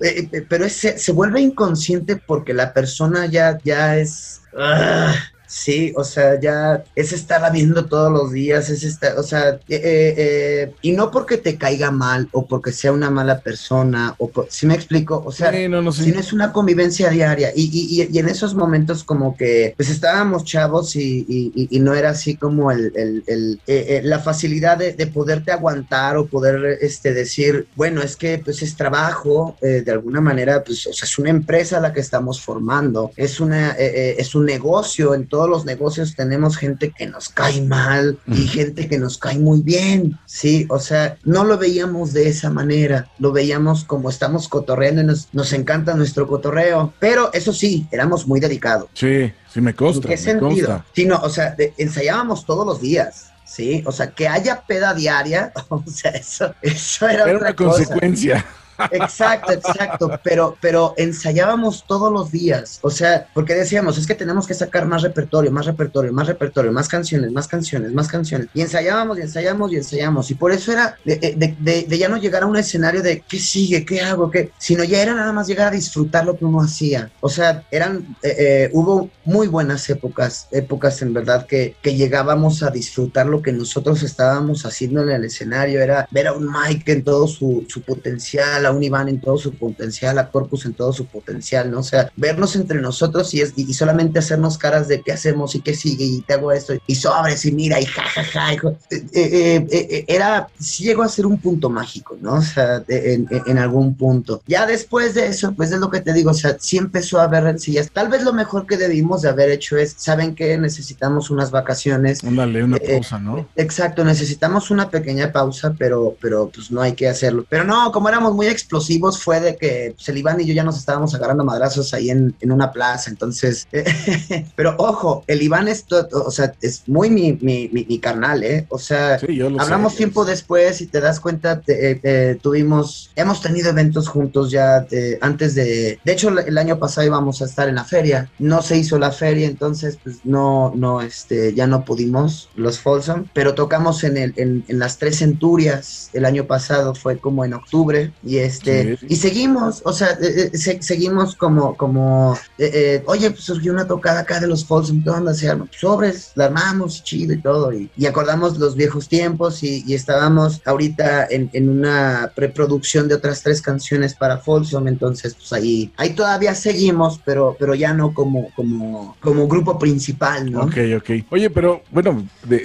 pero es- se, se vuelve inconsciente porque la persona ya, ya es... ah, Sí, o sea, ya es estarla viendo todos los días, es estar, o sea, eh, eh, eh, y no porque te caiga mal o porque sea una mala persona, o por, ¿sí me explico? O sea, Sí, no, no sé. tienes una convivencia diaria y, y- y- en esos momentos como que pues estábamos chavos y, y- no era así como el, el- el, eh, eh, la facilidad de, de poderte aguantar o poder este, decir, bueno, es que pues es trabajo, eh, de alguna manera, pues o sea, es una empresa la que estamos formando, es, una, es un negocio, en todos los negocios tenemos gente que nos cae mal y gente que nos cae muy bien, ¿sí? O sea, no lo veíamos de esa manera, lo veíamos como estamos cotorreando y nos, nos encanta nuestro cotorreo, pero eso sí, éramos muy dedicados. Sí, sí me ¿En consta. qué me sentido? consta. Sí, no, o sea, de- ensayábamos todos los días. Sí, o sea, que haya peda diaria, o sea, eso, eso era, Era otra una cosa. consecuencia. Exacto, exacto, pero, pero ensayábamos todos los días, o sea, porque decíamos, es que tenemos que sacar más repertorio, más repertorio, más repertorio, más canciones, más canciones, más canciones, y ensayábamos y ensayábamos y ensayábamos, y por eso era de, de- de- de ya no llegar a un escenario de qué sigue, qué hago, qué, sino ya era nada más llegar a disfrutar lo que uno hacía, o sea, eran, eh, eh, hubo muy buenas épocas, épocas en verdad que, que llegábamos a disfrutar lo que nosotros estábamos haciendo en el escenario, era ver a un Mike en todo su, su potencial, a un Iván en todo su potencial, a Corpus en todo su potencial, ¿no? O sea, vernos entre nosotros y, es, y, solamente hacernos caras de qué hacemos y qué sigue y te hago esto y sobres y mira y jajaja. Ja, ja, eh, eh, eh, era, sí llegó a ser un punto mágico, ¿no? O sea, en, en- algún punto. Ya después de eso, pues es lo que te digo, o sea, sí empezó a haber rencillas. Tal vez lo mejor que debimos de haber hecho es, ¿saben qué? Necesitamos unas vacaciones. Ándale, una pausa, ¿no? Exacto, necesitamos una pequeña pausa, pero, pero pues no hay que hacerlo. Pero no, como éramos muy explosivos, fue de que pues, el Iván y yo ya nos estábamos agarrando madrazos ahí en, en una plaza. Entonces, pero ojo, el Iván es, o sea, es muy mi, mi, mi, mi carnal, ¿eh? O sea, Sí, hablamos sé. tiempo después y te das cuenta, te- eh, eh, tuvimos, hemos tenido eventos juntos ya eh, antes de, de hecho el año pasado íbamos a estar en la feria, no se hizo la feria, entonces pues no, no, este, ya no pudimos los Folsom, pero tocamos en, el, en, en las tres centurias el año pasado, fue como en octubre, y este, Sí. y seguimos, o sea, eh, eh, se- seguimos como, como, eh, eh, oye, pues surgió una tocada acá de los Folsom, ¿qué onda? Se arma? Sobres, la armamos, chido y todo, y, y acordamos los viejos tiempos y, y estábamos ahorita en, en una preproducción de otras tres canciones para Folsom, entonces pues ahí, ahí todavía seguimos, pero, pero ya no como, como, como grupo principal, ¿no? Ok, ok. Oye, pero bueno, de-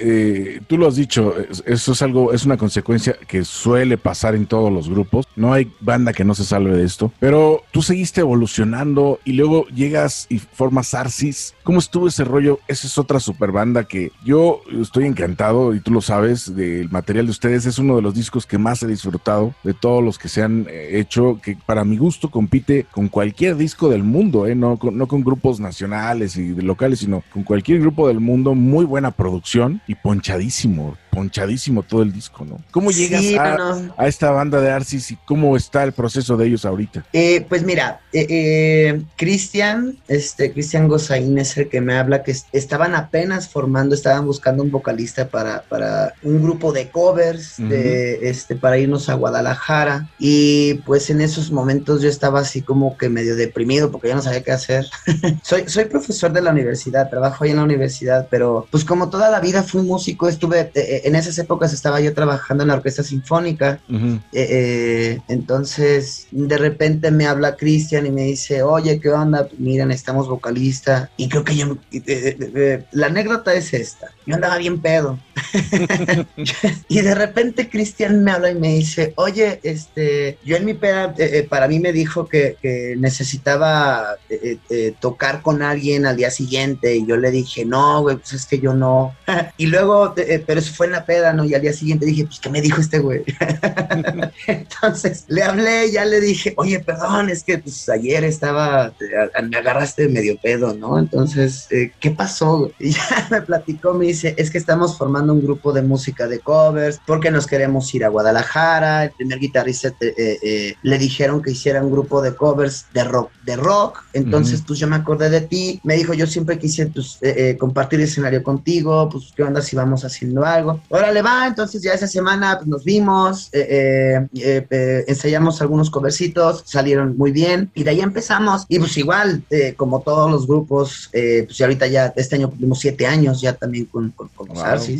eh, tú lo has dicho, es- eso es algo, es una consecuencia que suele pasar en todos los grupos. No hay banda que no se salve de esto, pero tú seguiste evolucionando y luego llegas y formas Arcis. ¿Cómo estuvo ese rollo? Esa es otra super banda que yo estoy encantado y tú lo sabes del material de ustedes. Es uno de los discos que más he disfrutado de todos los que se han eh, hecho, que para mi gusto compite con cualquier disco del mundo, ¿eh? no, con, no con grupos nacionales y locales, sino con cualquier grupo del mundo. Muy buena producción y ponchadísimo, ponchadísimo todo el disco, ¿no? ¿Cómo Sí, llegas a, no. a esta banda de Arcis y cómo está el proceso de ellos ahorita? Eh, pues mira, eh, eh, Cristian, este, Cristian Gozaín es el que me habla que es- estaban apenas formando, estaban buscando un vocalista para, para un grupo de covers, de, este, para irnos a Guadalajara. Y pues en esos momentos yo estaba así como que medio deprimido porque ya no sabía qué hacer. soy, soy profesor de la universidad, trabajo ahí en la universidad, pero pues como toda la vida fui músico, estuve, eh, en esas épocas estaba yo trabajando en la orquesta sinfónica. Eh, eh, entonces, de repente me habla Cristian y me dice, oye, ¿qué onda? Miren, estamos vocalista. Y creo que yo, eh, eh, eh, la anécdota es esta. Yo andaba bien pedo. y de repente Cristian me habla y me dice, oye, este, yo en mi peda, eh, eh, para mí me dijo que, necesitaba eh, tocar con alguien al día siguiente. Y yo le dije, no, güey, pues es que yo no. y luego, pero eso fue en la peda, ¿no? Y al día siguiente dije, pues, ¿qué me dijo este güey? Entonces le hablé, ya le dije, oye, perdón, es que pues ayer estaba, me agarraste medio pedo, ¿no? Entonces, ¿qué pasó? Y ya me platicó, me dice, es que estamos formando un grupo de música de covers porque nos queremos ir a Guadalajara. El primer guitarrista eh, eh, eh, le dijeron que hiciera un grupo de covers de rock, de rock. Entonces, pues yo me acordé de ti. Me dijo, yo siempre quise pues, eh, eh, compartir escenario contigo, pues qué onda si vamos haciendo algo. Órale, va, entonces ya esa semana pues, nos vimos, eh, eh, ensayamos algunos covercitos, salieron muy bien y de ahí empezamos. Y pues igual, eh, como todos los grupos, eh, pues ya ahorita ya, este año cumplimos siete años ya también con, con, con los Wow. Sí,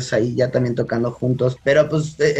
sea, ahí ya también tocando juntos. Pero pues eh,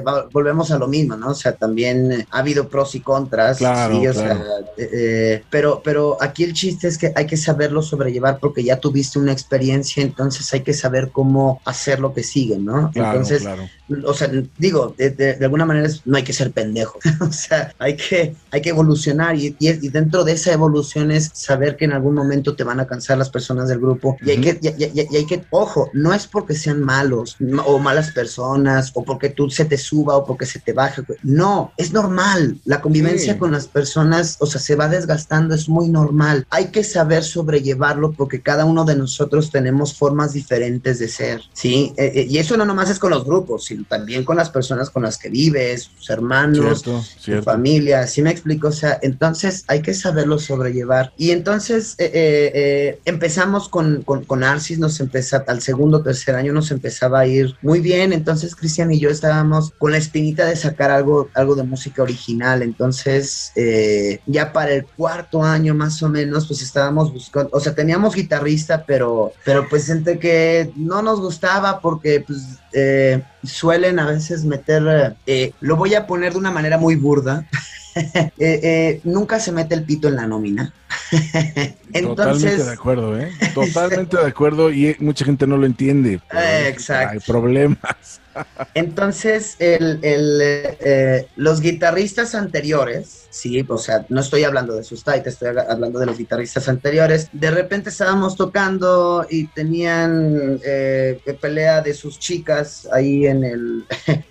eh, volvemos a lo mismo, ¿no? O sea, también eh, ha habido pros y contras, Claro, sí, o claro. sea, eh, eh, pero, pero aquí el chiste es que hay que saberlo sobrellevar porque ya tuviste una experiencia, entonces hay que saber cómo hacer lo que sigue, ¿no? Claro, entonces, claro. o sea, digo, de, de- de alguna manera no hay que ser pendejo, o sea, hay que, hay que evolucionar y, y y dentro de esa evolución es saber que en algún momento te van a cansar las personas del grupo y hay que, y- y hay que, ojo, no es porque sean malos ma- o malas personas o porque tú se te suba o porque se te baje, no, es normal, la convivencia Sí. con las personas, o sea, se va desgastando, es muy normal, hay que saber sobrellevarlo porque cada uno de nosotros tenemos formas diferentes de ser, ¿sí? Eh, eh, y eso no nomás es con los grupos, sino también con las personas con las que vives, tus hermanos, Cierto, tu familia, ¿sí me explico? O sea, entonces hay que saberlo sobrellevar. Y entonces eh, empezamos con, con, con Arcis, nos empezó al segundo, tercer año, nos empezaba a ir muy bien, entonces Cristian y yo estábamos con la espinita de sacar algo, algo de música original, entonces eh, ya para el cuarto año más o menos, pues estábamos buscando, o sea, teníamos guitarrista, pero, pero pues entre que no nos gustaba porque pues eh, suelen a veces meter, eh, lo voy a poner de una manera muy burda, eh, eh, nunca se mete el pito en la nómina. Totalmente de acuerdo, ¿eh? Totalmente de acuerdo y eh, mucha gente no lo entiende. Eh, exacto. Hay problemas. Entonces, el, el, eh, los guitarristas anteriores, sí, o sea, no estoy hablando de sus taitas, estoy hablando de los guitarristas anteriores. De repente estábamos tocando y tenían eh, pelea de sus chicas ahí en el,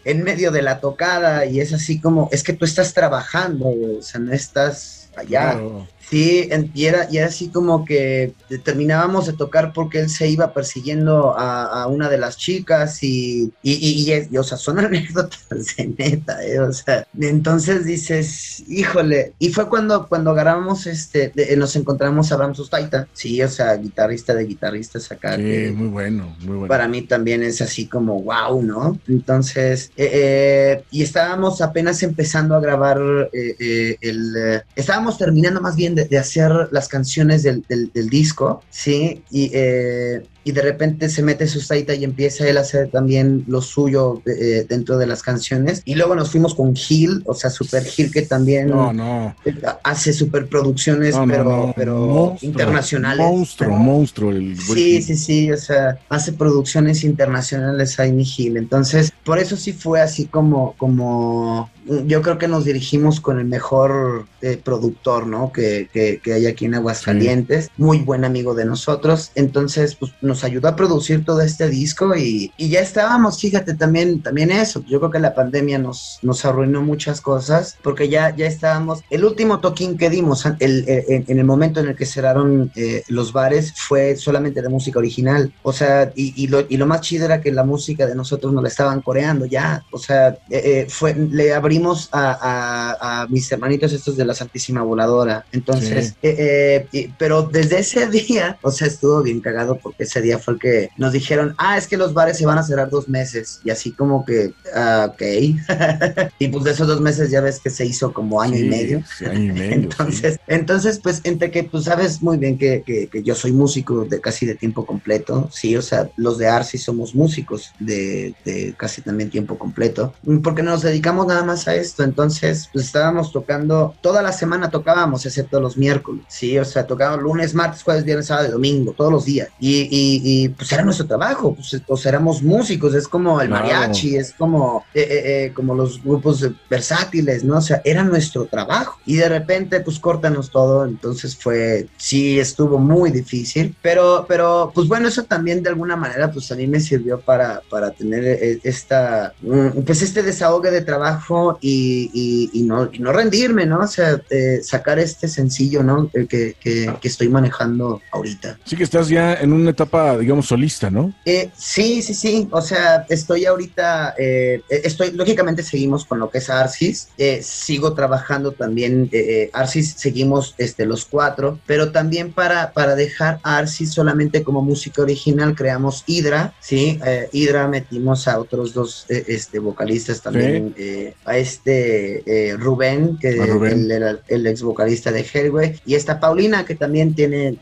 en medio de la tocada y es así como, es que tú estás trabajando, o sea, no estás allá. Claro. Sí, y era, y era así como que terminábamos de tocar porque él se iba persiguiendo a, a una de las chicas y, y, y- y es- y, o sea, son anécdotas de neta, ¿eh? o sea, entonces dices, híjole, y fue cuando, cuando agarramos, este, de- nos encontramos a Abraham Sustaita, sí, o sea, guitarrista de guitarristas acá, Sí, que- muy bueno, muy bueno. para mí también es así como wow, ¿no? Entonces, eh, eh, y estábamos apenas empezando a grabar eh, eh, el... eh, estábamos terminando más bien de, hacer las canciones del, del- del disco, ¿sí? Y, eh, y de repente se mete Sustaita y empieza él a hacer también lo suyo eh, dentro de las canciones. Y luego nos fuimos con Gil, o sea, Super Gil que también No, no. hace superproducciones, No, no, pero, pero Monstruo, internacionales. Monstruo, monstruo. El Sí, sí, sí, o sea, hace producciones internacionales Jaime Gil, entonces por eso sí fue así como, como, yo creo que nos dirigimos con el mejor eh, productor, ¿no? Que, que, que hay aquí en Aguascalientes, muy buen amigo de nosotros, entonces pues nos ayudó a producir todo este disco y, y ya estábamos, fíjate, también, también eso, yo creo que la pandemia nos, nos arruinó muchas cosas, porque ya, ya estábamos, el último toquín que dimos, el- el- en, en el momento en el que cerraron eh, los bares, fue solamente de música original, o sea, y, y lo, y lo más chido era que la música de nosotros nos la estaban coreando ya, o sea, eh, eh, fue, le abrimos a, a- a mis hermanitos estos de la Santísima Voladora, entonces, Sí. eh, eh, pero desde ese día, o sea, estuvo bien cagado porque ese día fue el que nos dijeron, ah, es que los bares se van a cerrar dos meses, y así como que, ah, ok, y pues de esos dos meses ya ves que se hizo como año y Sí, medio. sí, año y medio, entonces, entonces, pues entre que tú sabes muy bien que, que- que yo soy músico de casi de tiempo completo, sí, o sea, los de Arsi somos músicos de, de casi también tiempo completo, porque nos dedicamos nada más a esto, entonces, pues estábamos tocando, toda la semana tocábamos, excepto los miércoles, sí, o sea, tocábamos lunes, martes, jueves, viernes, sábado y domingo, todos los días, y, y- y, pues era nuestro trabajo, pues, sea, éramos músicos, es como el mariachi, es como, eh, eh, eh, como los grupos versátiles, ¿no? O sea, era nuestro trabajo. Y de repente, pues córtanos todo. Entonces fue, sí, estuvo muy difícil. Pero, pero, pues bueno, eso también de alguna manera, pues a mí me sirvió para, para tener esta, pues este desahogue de trabajo y, y- y no, y no rendirme, ¿no? O sea, eh, sacar este sencillo, ¿no? El que, que, que estoy manejando ahorita. Sí que estás ya en una etapa, digamos, solista, ¿no? Eh, sí, sí, sí. O sea, estoy ahorita, eh, eh, estoy, lógicamente seguimos con lo que es Arsis. Eh, sigo trabajando también, eh, eh, Arsis seguimos este, los cuatro, pero también para, para dejar Arsis solamente como música original creamos Hydra, ¿sí? Hydra metimos a otros dos este, vocalistas también, a este Rubén, que Rubén. el ex vocalista de Hellway, y esta Paulina, que también tiene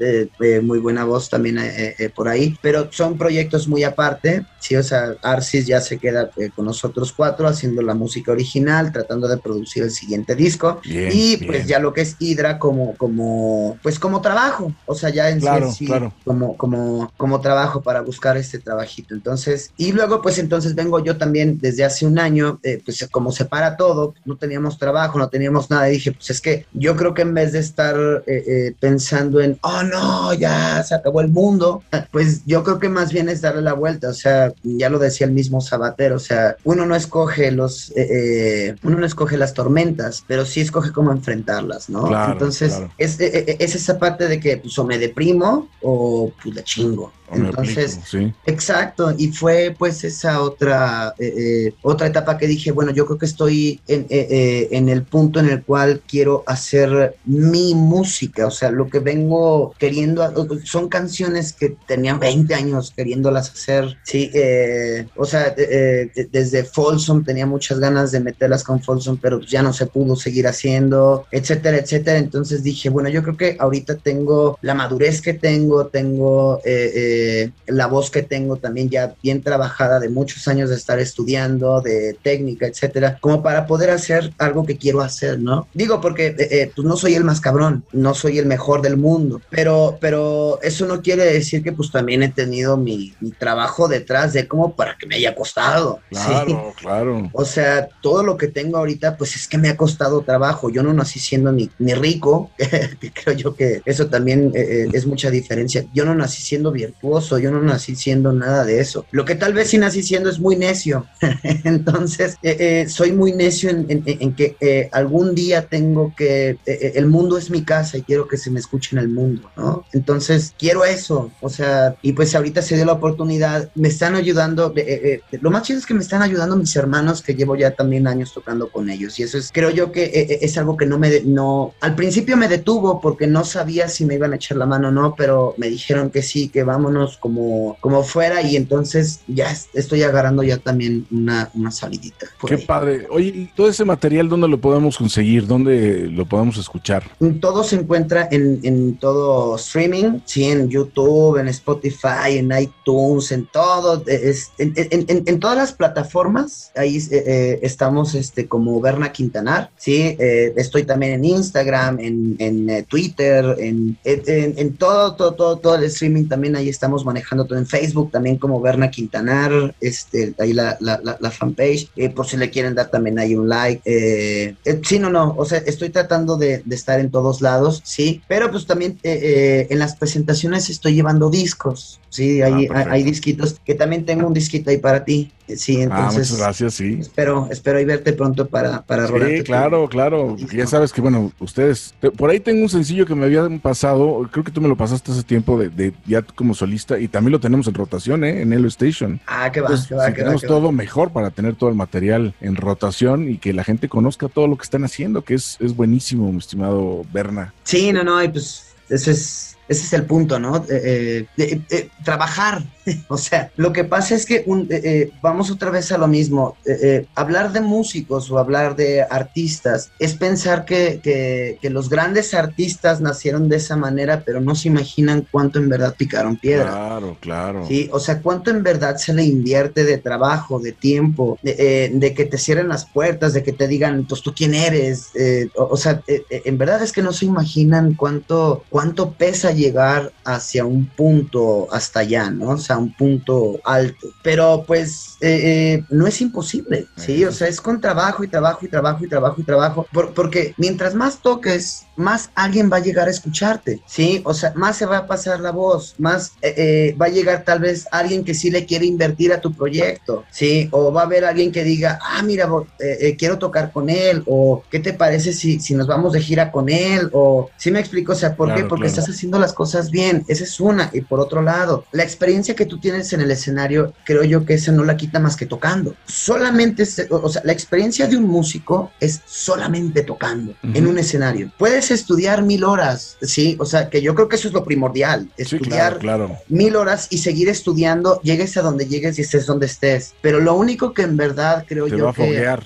muy buena voz también eh, por ahí, pero son proyectos muy aparte, sí, o sea, Arsis ya se queda eh, con nosotros cuatro haciendo la música original, tratando de producir el siguiente disco, Bien, y bien. pues ya lo que es Hydra como, como, pues como trabajo, o sea, ya en Claro, sí, claro. como, como, como trabajo para buscar este trabajito. Entonces, y luego pues entonces vengo yo también desde hace un año, eh, pues como se para todo, no teníamos trabajo, no teníamos nada, y dije, pues es que yo creo que en vez de estar eh, eh, pensando en, oh no, ya se acabó el mundo, pues yo creo que más bien es darle la vuelta, o sea, ya lo decía el mismo Sabater, o sea, uno no escoge los, eh, eh, uno no escoge las tormentas, pero sí escoge cómo enfrentarlas, ¿no? Claro, Entonces, claro. es, eh, eh, es esa parte de que pues o me deprimo o pues le chingo. Entonces, aplico, sí. Exacto, y fue pues esa otra, eh, eh, otra etapa que dije, bueno, yo creo que estoy en, eh, eh, en el punto en el cual quiero hacer mi música, o sea, lo que vengo queriendo, son canciones que tenía 20 años queriéndolas hacer, sí, eh, o sea, desde Folsom tenía muchas ganas de meterlas con Folsom, pero ya no se pudo seguir haciendo, etcétera, etcétera, entonces dije, bueno, yo creo que ahorita tengo la madurez que tengo, tengo eh, eh, la voz que tengo también ya bien trabajada de muchos años de estar estudiando, de técnica, etcétera, como para poder hacer algo que quiero hacer, ¿no? Digo, porque eh, eh, pues no soy el más cabrón, no soy el mejor del mundo, pero, pero eso no quiere decir que pues también he tenido mi, mi trabajo detrás de como para que me haya costado. ¿sí? Claro, claro. O sea, todo lo que tengo ahorita, pues es que me ha costado trabajo. Yo no nací siendo ni, ni rico, que creo yo que eso también eh, es mucha diferencia. Yo no nací siendo virtuoso, yo no nací siendo nada de eso. Lo que tal vez sí nací siendo es muy necio. Entonces, eh, eh, soy muy necio en, que eh, algún día tengo que, eh, el mundo es mi casa y quiero que se me escuche en el mundo, ¿no? Entonces, quiero eso. O sea, y pues ahorita se dio la oportunidad, me están ayudando. lo más chido es que me están ayudando mis hermanos que llevo ya también años tocando con ellos. Y eso es, creo yo que es algo que no me, de- no, al principio me detuvo porque no sabía si me iban a echar la mano o no, pero me dijeron que sí, que como, como fuera y entonces ya es- estoy agarrando ya también una, una salidita. Qué ahí. padre. Oye, ¿y todo ese material dónde lo podemos conseguir? ¿Dónde lo podemos escuchar? Todo se encuentra en, en todo streaming, sí, en YouTube, en Spotify, en iTunes, en todo, es- en, en- todas las plataformas. Ahí eh, eh, estamos este, como Berna Quintanar, sí. eh, estoy también en Instagram, en, en, eh, Twitter, en, en- todo, todo, todo, todo el streaming también. Ahí estamos manejando todo en Facebook también como Berna Quintanar, este, ahí la, la, la, la fanpage, eh, por si le quieren dar también ahí un like. eh, eh, sí, no, no, o sea, estoy tratando de, de estar en todos lados, sí, pero pues también eh, eh, en las presentaciones estoy llevando discos, sí, Ah, hay, hay, perfecto. hay disquitos, que también tengo un disquito ahí para ti, sí, ah, entonces... muchas gracias, sí. Espero, espero ahí verte pronto para, para Sí, tu- claro, claro. Ya sabes que, bueno, ustedes. te- por ahí tengo un sencillo que me habían pasado. Creo que tú me lo pasaste hace tiempo de, de ya como solista. Y también lo tenemos en rotación, ¿eh? En Elo Station. Ah, que va, Entonces, va, si va, tenemos va. todo mejor para tener todo el material en rotación y que la gente conozca todo lo que están haciendo, que es, es buenísimo, mi estimado Berna. Sí, no, no, y pues ese es, ese es el punto, ¿no? Eh, eh, eh, trabajar. o sea, lo que pasa es que un- eh, eh, vamos otra vez a lo mismo. Eh, eh, hablar de músicos o hablar de artistas es pensar que, que- que los grandes artistas nacieron de esa manera, pero no se imaginan cuánto en verdad picaron piedra. Claro, claro. Sí, o sea, cuánto en verdad se le invierte de trabajo, de tiempo, de, de que te cierren las puertas, de que te digan, pues tú quién eres, o, o sea, en verdad es que no se imaginan cuánto, cuánto pesa llegar hacia un punto hasta allá, ¿no? O sea, un punto alto. Pero pues eh, eh, no es imposible, ¿sí? O sea, es con trabajo y trabajo y trabajo y trabajo y trabajo, por- porque mientras más toques, más alguien va a llegar a escucharte, ¿sí? O sea, más se va a pasar la voz, más eh, eh, va a llegar tal vez alguien que sí le quiere invertir a tu proyecto, ¿sí? O va a haber alguien que diga, ah, mira, eh, eh, quiero tocar con él, o ¿qué te parece si, si nos vamos de gira con él? O, ¿sí me explico? O sea, ¿por qué? Porque claro. estás haciendo las cosas bien, esa es una. Y por otro lado, la experiencia que tú tienes en el escenario, creo yo que esa no la quita más que tocando. Solamente, se- o o sea, la experiencia de un músico es solamente tocando en un escenario. Puedes estudiar mil horas, ¿sí? O sea, que yo creo que eso es lo primordial, Sí, estudiar claro, claro. mil horas y seguir estudiando, llegues a donde llegues y estés donde estés. Pero lo único que en verdad creo Te yo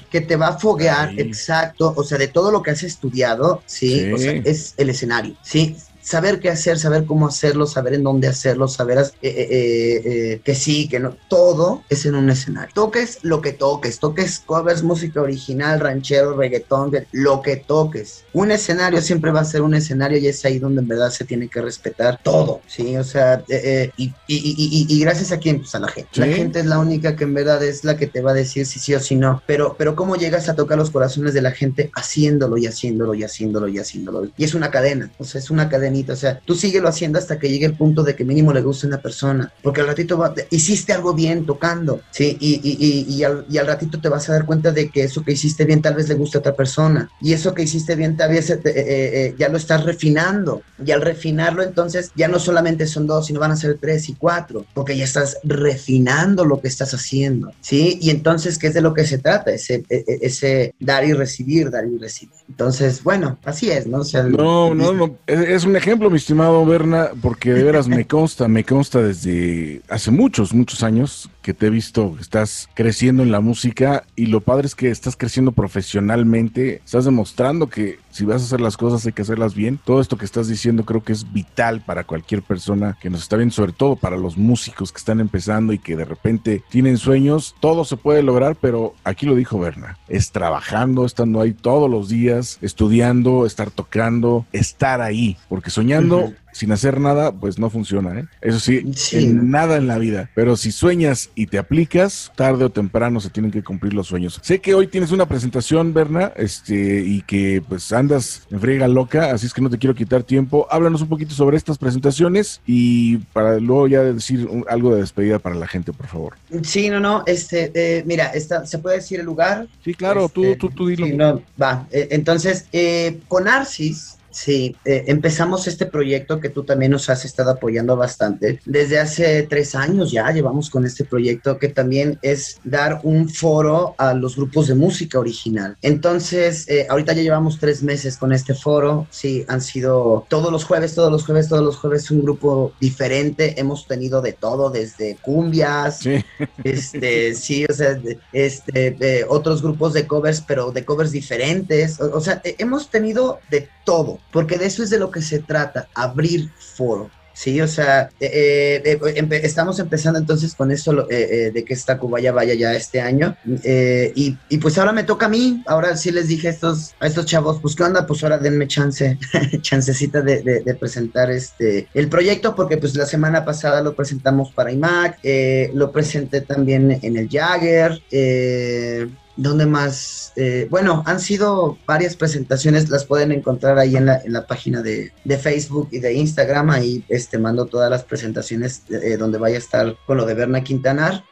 que, te va a foguear, Ahí. exacto, o sea, de todo lo que has estudiado, ¿sí? Sí. O sea, es el escenario, ¿sí? Saber qué hacer, saber cómo hacerlo, saber en dónde hacerlo, saber eh, eh, eh, eh, que sí, que no, todo es en un escenario. Toques lo que toques, toques covers, música original, ranchero, reggaetón, lo que toques. Un escenario siempre va a ser un escenario y es ahí donde en verdad se tiene que respetar todo, ¿sí? O sea, eh, eh, y, y- y- y- gracias a quién, pues a la gente. La Sí. gente es la única que en verdad es la que te va a decir si sí o si no. Pero, pero ¿cómo llegas a tocar los corazones de la gente haciéndolo y haciéndolo y haciéndolo y haciéndolo? Y es una cadena, o sea, es una cadenita bonita. O sea, tú síguelo haciendo hasta que llegue el punto de que mínimo le guste a una persona. Porque al ratito va- hiciste algo bien tocando, ¿sí? Y, y, y, y al, y al ratito te vas a dar cuenta de que eso que hiciste bien tal vez le guste a otra persona. Y eso que hiciste bien tal vez eh, eh, eh, ya lo estás refinando. Y al refinarlo, entonces ya no solamente son dos, sino van a ser tres y cuatro. Porque ya estás refinando lo que estás haciendo, ¿sí? Y entonces, ¿qué es de lo que se trata? Ese, e- e- ese dar y recibir, dar y recibir. Entonces, bueno, así es, ¿no? O sea, No, no, no. Es, es un ejemplo, mi estimado Berna, porque de veras me consta, me consta desde hace muchos, muchos años que te he visto, estás creciendo en la música y lo padre es que estás creciendo profesionalmente, estás demostrando que si vas a hacer las cosas hay que hacerlas bien. Todo esto que estás diciendo creo que es vital para cualquier persona que nos está viendo, sobre todo para los músicos que están empezando y que de repente tienen sueños. Todo se puede lograr, pero aquí lo dijo Berna, es trabajando, estando ahí todos los días, estudiando, estar tocando, estar ahí, porque soñando. Sin hacer nada, pues no funciona, ¿eh? Eso sí, Sí, en nada en la vida. Pero si sueñas y te aplicas, tarde o temprano se tienen que cumplir los sueños. Sé que hoy tienes una presentación, Berna, este, y que pues andas en friega loca, así es que no te quiero quitar tiempo. Háblanos un poquito sobre estas presentaciones y para luego ya decir un- algo de despedida para la gente, por favor. Sí, no, no, este, eh, mira, esta, ¿se puede decir el lugar? Sí, claro, tú, Este, tú, tú dilo. Sí, no, va. Eh, entonces, eh, con Arcis, sí, eh, empezamos este proyecto que tú también nos has estado apoyando bastante. Desde hace tres años ya llevamos con este proyecto que también es dar un foro a los grupos de música original. Entonces, eh, ahorita ya llevamos tres meses con este foro. Sí, han sido todos los jueves, todos los jueves, todos los jueves un grupo diferente. Hemos tenido de todo, desde cumbias, Sí. este, sí, o sea, este, eh, otros grupos de covers, pero de covers diferentes. O, o sea, hemos tenido de todo, porque de eso es de lo que se trata, abrir foro. Sí, o sea, eh, eh, eh, estamos empezando entonces con eh, de que esta Cubaya vaya ya este año. y, pues ahora me toca a mí. Ahora sí les dije a estos, a estos chavos, pues qué onda, pues ahora denme chance, chancecita de, de- presentar este el proyecto, porque pues la semana pasada lo presentamos para IMAC, lo presenté también en el Jagger. ¿Dónde más? Eh, bueno, han sido varias presentaciones, las pueden encontrar ahí en la, página de, Facebook y de Instagram. Ahí este, mando todas las presentaciones eh, donde vaya a estar con lo de Berna Quintanar.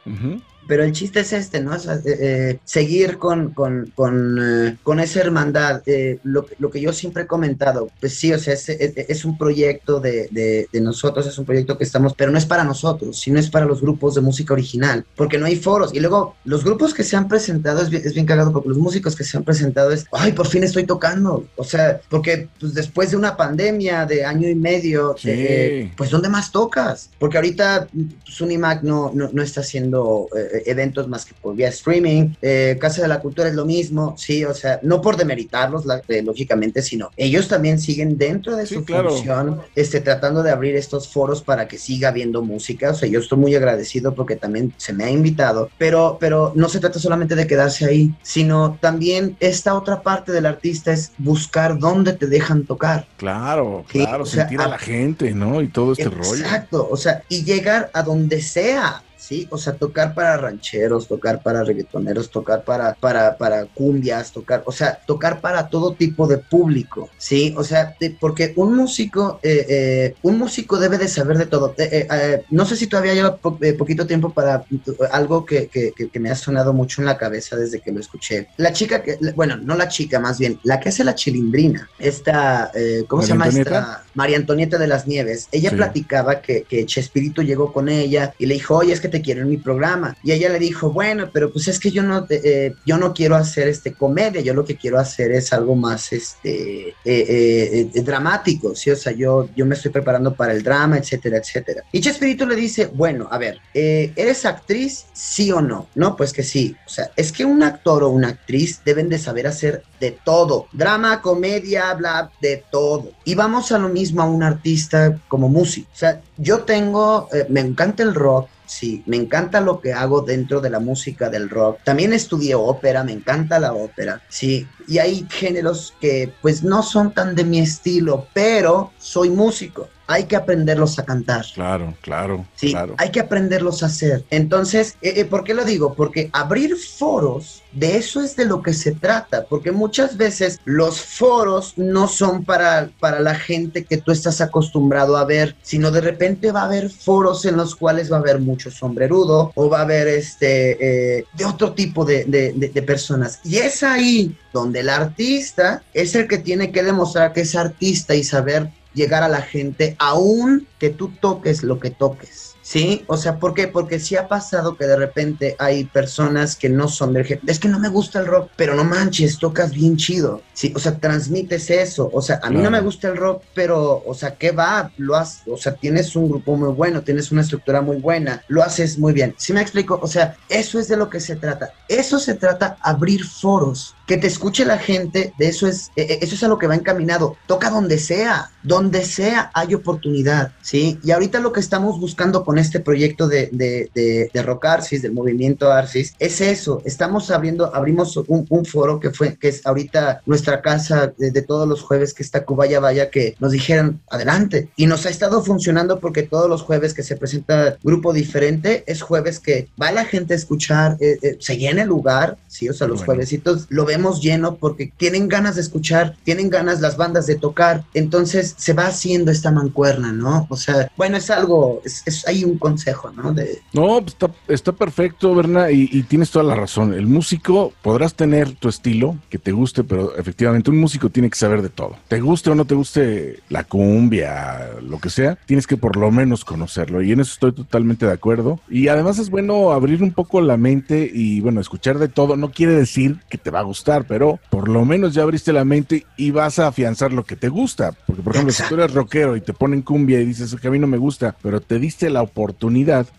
Pero el chiste es este, ¿no? O sea, eh, seguir con, con, con, eh, con esa hermandad. Eh, lo, lo que yo siempre he comentado, pues sí, o sea, es, es- es un proyecto de, de- de nosotros, es un proyecto que estamos, pero no es para nosotros, sino es para los grupos de música original, porque no hay foros. Y luego, los grupos que se han presentado, es bien, es bien cagado, porque los músicos que se han presentado es, ay, por fin estoy tocando. O sea, porque pues, después de una pandemia de año y medio, Sí. eh, pues ¿dónde más tocas? Porque ahorita pues, Unimac no, no, no está haciendo eh, eventos más que por vía streaming. Eh, Casa de la Cultura es lo mismo, sí, o sea, no por demeritarlos, la- eh, lógicamente, sino ellos también siguen dentro de Sí, su claro. función, este, tratando de abrir estos foros para que siga habiendo música. O sea, yo estoy muy agradecido porque también se me ha invitado, pero, pero no se trata solamente de quedarse ahí, sino también esta otra parte del artista es buscar dónde te dejan tocar. Claro, Sí, claro, o sea, sentir a a- la gente, ¿no? Y todo este rollo. Exacto, o sea, y llegar a donde sea. Sí, o sea, tocar para rancheros, tocar para reggaetoneros, tocar para, para, para cumbias, tocar, o sea, tocar para todo tipo de público, sí, o sea, de- porque un músico, eh, eh, un músico debe de saber de todo. Eh, eh, eh, no sé si todavía lleva po- poquito tiempo para algo que, que- que- me ha sonado mucho en la cabeza desde que lo escuché. La chica que, bueno, no la chica, más bien, la que hace la chilindrina, esta, ¿cómo se María llama Antonieta. esta? María Antonieta de las Nieves. Ella Sí. platicaba que, que Chespirito llegó con ella y le dijo, oye, es que te quiero en mi programa. Y ella le dijo, bueno, pero pues es que yo no, eh, yo no quiero hacer este comedia, yo lo que quiero hacer es algo más este, eh, eh, eh, dramático, ¿sí? O sea, yo, yo me estoy preparando para el drama, etcétera, etcétera. Y Chespirito le dice, bueno, a ver, eh, ¿eres actriz? Sí o no. No, pues que sí. O sea, es que un actor o una actriz deben de saber hacer de todo. Drama, comedia, bla, de todo. Y vamos a lo mismo a un artista como músico. O sea, yo tengo, eh, me encanta el rock. Sí, me encanta lo que hago dentro de la música del rock. También estudié ópera, me encanta la ópera. Sí, y hay géneros que pues no son tan de mi estilo, pero soy músico. hay que aprenderlos a cantar. Claro, claro, Sí, claro. hay que aprenderlos a hacer. Entonces, eh, eh, ¿por qué lo digo? Porque abrir foros, de eso es de lo que se trata, porque muchas veces los foros no son para, para la gente que tú estás acostumbrado a ver, sino de repente va a haber foros en los cuales va a haber mucho sombrerudo o va a haber este, eh, de otro tipo de, de- de- de personas. Y es ahí donde el artista es el que tiene que demostrar que es artista y saber llegar a la gente, aún que tú toques lo que toques. ¿Sí? O sea, ¿por qué? Porque sí ha pasado que de repente hay personas que no son del género. Es que no me gusta el rock, pero no manches, tocas bien chido. Sí, o sea, transmites eso. O sea, a mí no me gusta el rock, pero, o sea, ¿qué va? Lo has, o sea, tienes un grupo muy bueno, tienes una estructura muy buena, lo haces muy bien. ¿Sí me explico? O sea, eso es de lo que se trata. Eso se trata abrir foros, que te escuche la gente, de eso es, eh, eh, eso es a lo que va encaminado. Toca donde sea, donde sea hay oportunidad, ¿sí? Y ahorita lo que estamos buscando con este proyecto de, de, de, de Rock Arcis, del movimiento Arcis, es eso. Estamos abriendo, abrimos un, un foro que fue, que es ahorita nuestra casa de, de todos los jueves, que está Cubaya Vaya, que nos dijeron, adelante. Y nos ha estado funcionando porque todos los jueves que se presenta grupo diferente, es jueves que va la gente a escuchar, eh, eh, se llena el lugar, sí, o sea, los Bueno. juevesitos lo vemos lleno porque tienen ganas de escuchar, tienen ganas las bandas de tocar, entonces se va haciendo esta mancuerna, ¿no? O sea, bueno, es algo, es, es- hay un consejo, ¿no? De, No, pues está, está perfecto, Berna, y, y tienes toda la razón. El músico podrás tener tu estilo que te guste, pero efectivamente un músico tiene que saber de todo. Te guste o no te guste la cumbia, lo que sea, tienes que por lo menos conocerlo. Y en eso estoy totalmente de acuerdo. Y además es bueno abrir un poco la mente y bueno, escuchar de todo. No quiere decir que te va a gustar, pero por lo menos ya abriste la mente y vas a afianzar lo que te gusta. Porque por ejemplo, si tú eres rockero y te ponen cumbia y dices que a mí no me gusta, pero te diste la oportunidad,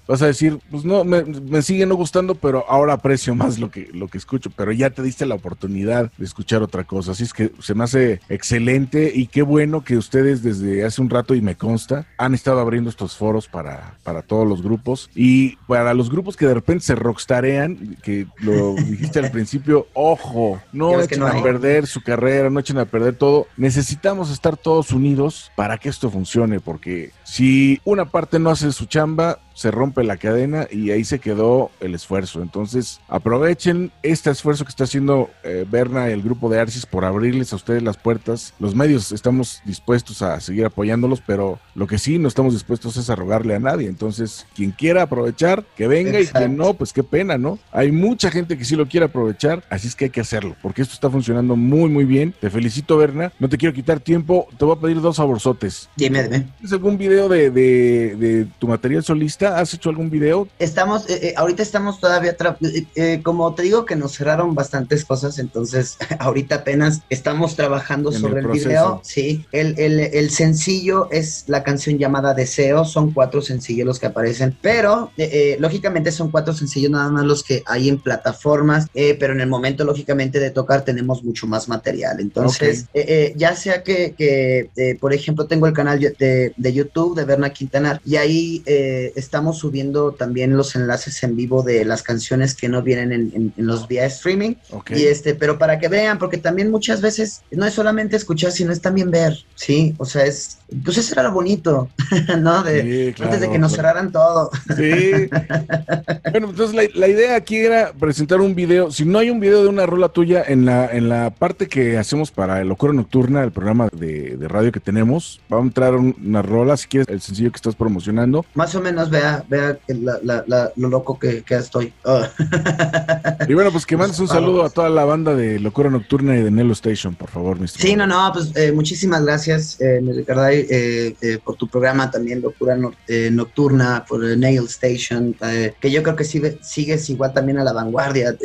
vas a decir, pues no, me, me sigue no gustando, pero ahora aprecio más lo que, lo que escucho, pero ya te diste la oportunidad de escuchar otra cosa. Así es que se me hace excelente y qué bueno que ustedes desde hace un rato, y me consta, han estado abriendo estos foros para, para todos los grupos y para los grupos que de repente se rockstarean, que lo dijiste al principio, ojo, no echen no a perder su carrera, no echen a perder todo. Necesitamos estar todos unidos para que esto funcione, porque si una parte no hace su chamba, se rompe la cadena y ahí se quedó el esfuerzo. Entonces, aprovechen este esfuerzo que está haciendo eh, Berna y el grupo de Arcis por abrirles a ustedes las puertas. Los medios estamos dispuestos a seguir apoyándolos, pero lo que sí no estamos dispuestos es a rogarle a nadie. Entonces, quien quiera aprovechar, que venga y quien no, pues qué pena, ¿no? Hay mucha gente que sí lo quiere aprovechar, así es que hay que hacerlo, porque esto está funcionando muy, muy bien. Te felicito, Berna. No te quiero quitar tiempo, te voy a pedir dos saborzotes. dime, dime. ¿Tienes algún video de, de- de tu material solista? ¿Has hecho algún video? Estamos, eh, eh, ahorita estamos todavía, eh, eh, como te digo que nos cerraron bastantes cosas, entonces ahorita apenas estamos trabajando En sobre el, video. Sí, el, el- el sencillo es la canción llamada Deseo, son cuatro sencillos los que aparecen, pero eh, lógicamente son cuatro sencillos nada más los que hay en plataformas, pero en el momento lógicamente de tocar tenemos mucho más material. Entonces, eh, eh, ya sea que, que, por ejemplo, tengo el canal de, de YouTube de Berna Quintanar y ahí eh, estamos subiendo también los enlaces en vivo de las canciones que no vienen en, en- en los vía streaming. Y este, pero para que vean, porque también muchas veces no es solamente escuchar, sino es también ver, ¿sí? O sea, es, pues eso era lo bonito, ¿no? De, Sí, claro, antes de que nos claro. cerraran todo. Sí. bueno, entonces la, la idea aquí era presentar un video. Si no hay un video de una rola tuya en la, en la parte que hacemos para el Locura Nocturna, el programa de, de radio que tenemos, va a entrar un- una rola, si quieres, el sencillo que estás promocionando. Más o menos vea, vea la- la- la- lo loco que, que estoy. Oh. Y bueno, pues que mandes un saludo a toda la banda de Locura Nocturna y de Nelo Station, por favor, Sí, no, no, pues eh, muchísimas gracias, eh, Ricarday, eh, eh, por tu programa también, Locura No- eh, Nocturna, por Nail Station, que yo creo que sigue, sigues igual también a la vanguardia.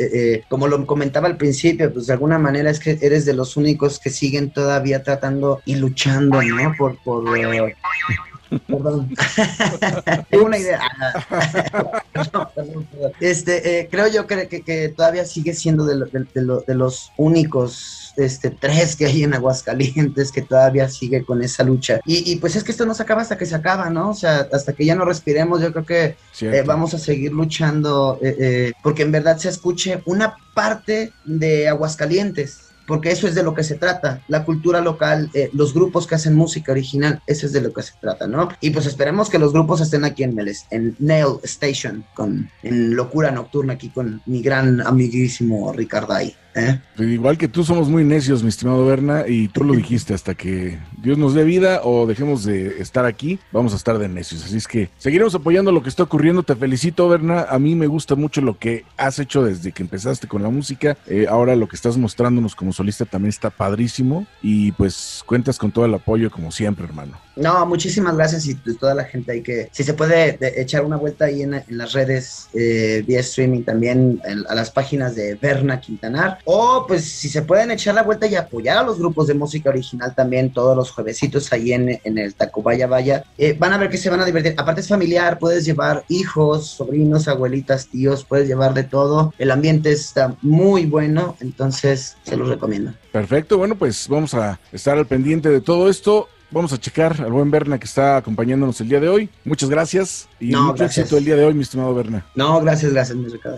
como lo comentaba al principio, pues de alguna manera es que eres de los únicos que siguen todavía tratando y luchando, ¿no? Por, por, Perdón. Tengo una idea. Perdón, perdón, perdón. Este, eh, creo yo que, que- que todavía sigue siendo de, lo- de- de lo- de los únicos este, tres que hay en Aguascalientes que todavía sigue con esa lucha. Y, y, pues es que esto no se acaba hasta que se acaba, ¿no? O sea, hasta que ya no respiremos, yo creo que eh, vamos a seguir luchando eh, eh, porque en verdad se escuche una parte de Aguascalientes. Porque eso es de lo que se trata, la cultura local, eh, los grupos que hacen música original, eso es de lo que se trata, ¿no? Y pues esperemos que los grupos estén aquí en, el, en Nail Station, con, en Locura Nocturna, aquí con mi gran amiguísimo Ricarday. ¿Eh? Pues Igual que tú somos muy necios, mi estimado Berna, y tú lo dijiste, hasta que Dios nos dé vida o dejemos de estar aquí, vamos a estar de necios. Así es que seguiremos apoyando lo que está ocurriendo. Te felicito, Berna. A mí me gusta mucho lo que has hecho desde que empezaste con la música. Eh, ahora lo que estás mostrándonos como solista también está padrísimo. Y pues cuentas con todo el apoyo como siempre, hermano. No, muchísimas gracias y toda la gente ahí que si se puede de- echar una vuelta ahí en, en las redes eh, vía streaming también a las páginas de Berna Quintanar. O pues si se pueden echar la vuelta y apoyar a los grupos de música original también todos los juevesitos ahí en, en el Tacubaya Vaya eh, van a ver que se van a divertir. Aparte es familiar puedes llevar hijos sobrinos abuelitas tíos puedes llevar de todo. El ambiente está muy bueno entonces se los recomiendo. Perfecto, bueno, pues vamos a estar al pendiente de todo esto. Vamos a checar al buen Berna que está acompañándonos el día de hoy. Muchas gracias y No, mucho gracias. éxito el día de hoy, mi estimado Berna. no gracias gracias mi Ricardo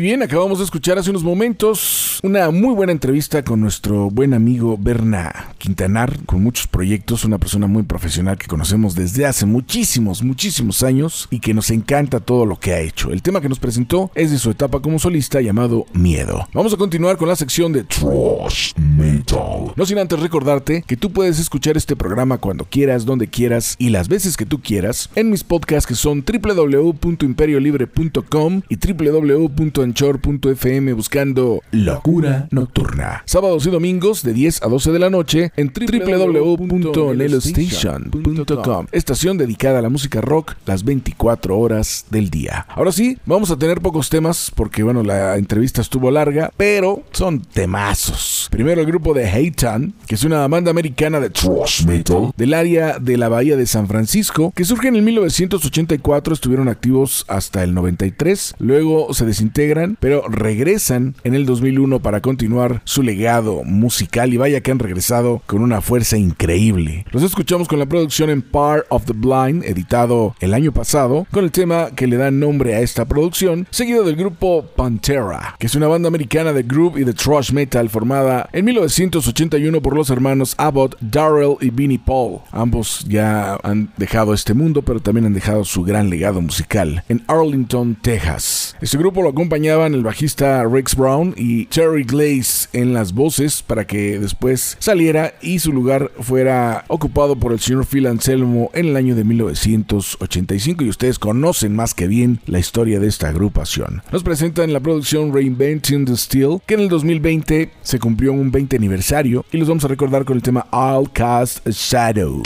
bien. Acabamos de escuchar hace unos momentos una muy buena entrevista con nuestro buen amigo Berna Quintanar, con muchos proyectos, una persona muy profesional que conocemos desde hace muchísimos, muchísimos años y que nos encanta todo lo que ha hecho. El tema que nos presentó es de su etapa como solista llamado Miedo. Vamos a continuar con la sección de Trash Metal. No sin antes recordarte que tú puedes escuchar este programa cuando quieras, donde quieras y las veces que tú quieras en mis podcasts que son www.imperiolibre.com y www.anchor.fm buscando Locura Nocturna. Sábados y domingos de 10 a 12 de la noche en www.nelostation.com. Estación dedicada a la música rock las 24 horas del día. Ahora sí, vamos a tener pocos temas porque bueno, la entrevista estuvo larga, pero son temazos. Primero el grupo de Haytan, que es una banda americana de thrash metal del área de la bahía de San Francisco, que surge en el 1984, estuvieron activos hasta el 93, luego se pero regresan en el 2001 para continuar su legado musical y vaya que han regresado con una fuerza increíble. Los escuchamos con la producción en Part of the Blind, editado el año pasado, con el tema que le da nombre a esta producción, seguido del grupo Pantera, que es una banda americana de groove y de thrash metal formada en 1981 por los hermanos Abbott, Darrell y Vinnie Paul. Ambos ya han dejado este mundo, pero también han dejado su gran legado musical en Arlington, Texas. Este grupo lo el bajista Rex Brown y Terry Glaze en las voces para que después saliera y su lugar fuera ocupado por el señor Phil Anselmo en el año de 1985 y ustedes conocen más que bien la historia de esta agrupación. Nos presentan la producción Reinventing the Steel que en el 2020 se cumplió un 20 aniversario y los vamos a recordar con el tema I'll Cast Shadow.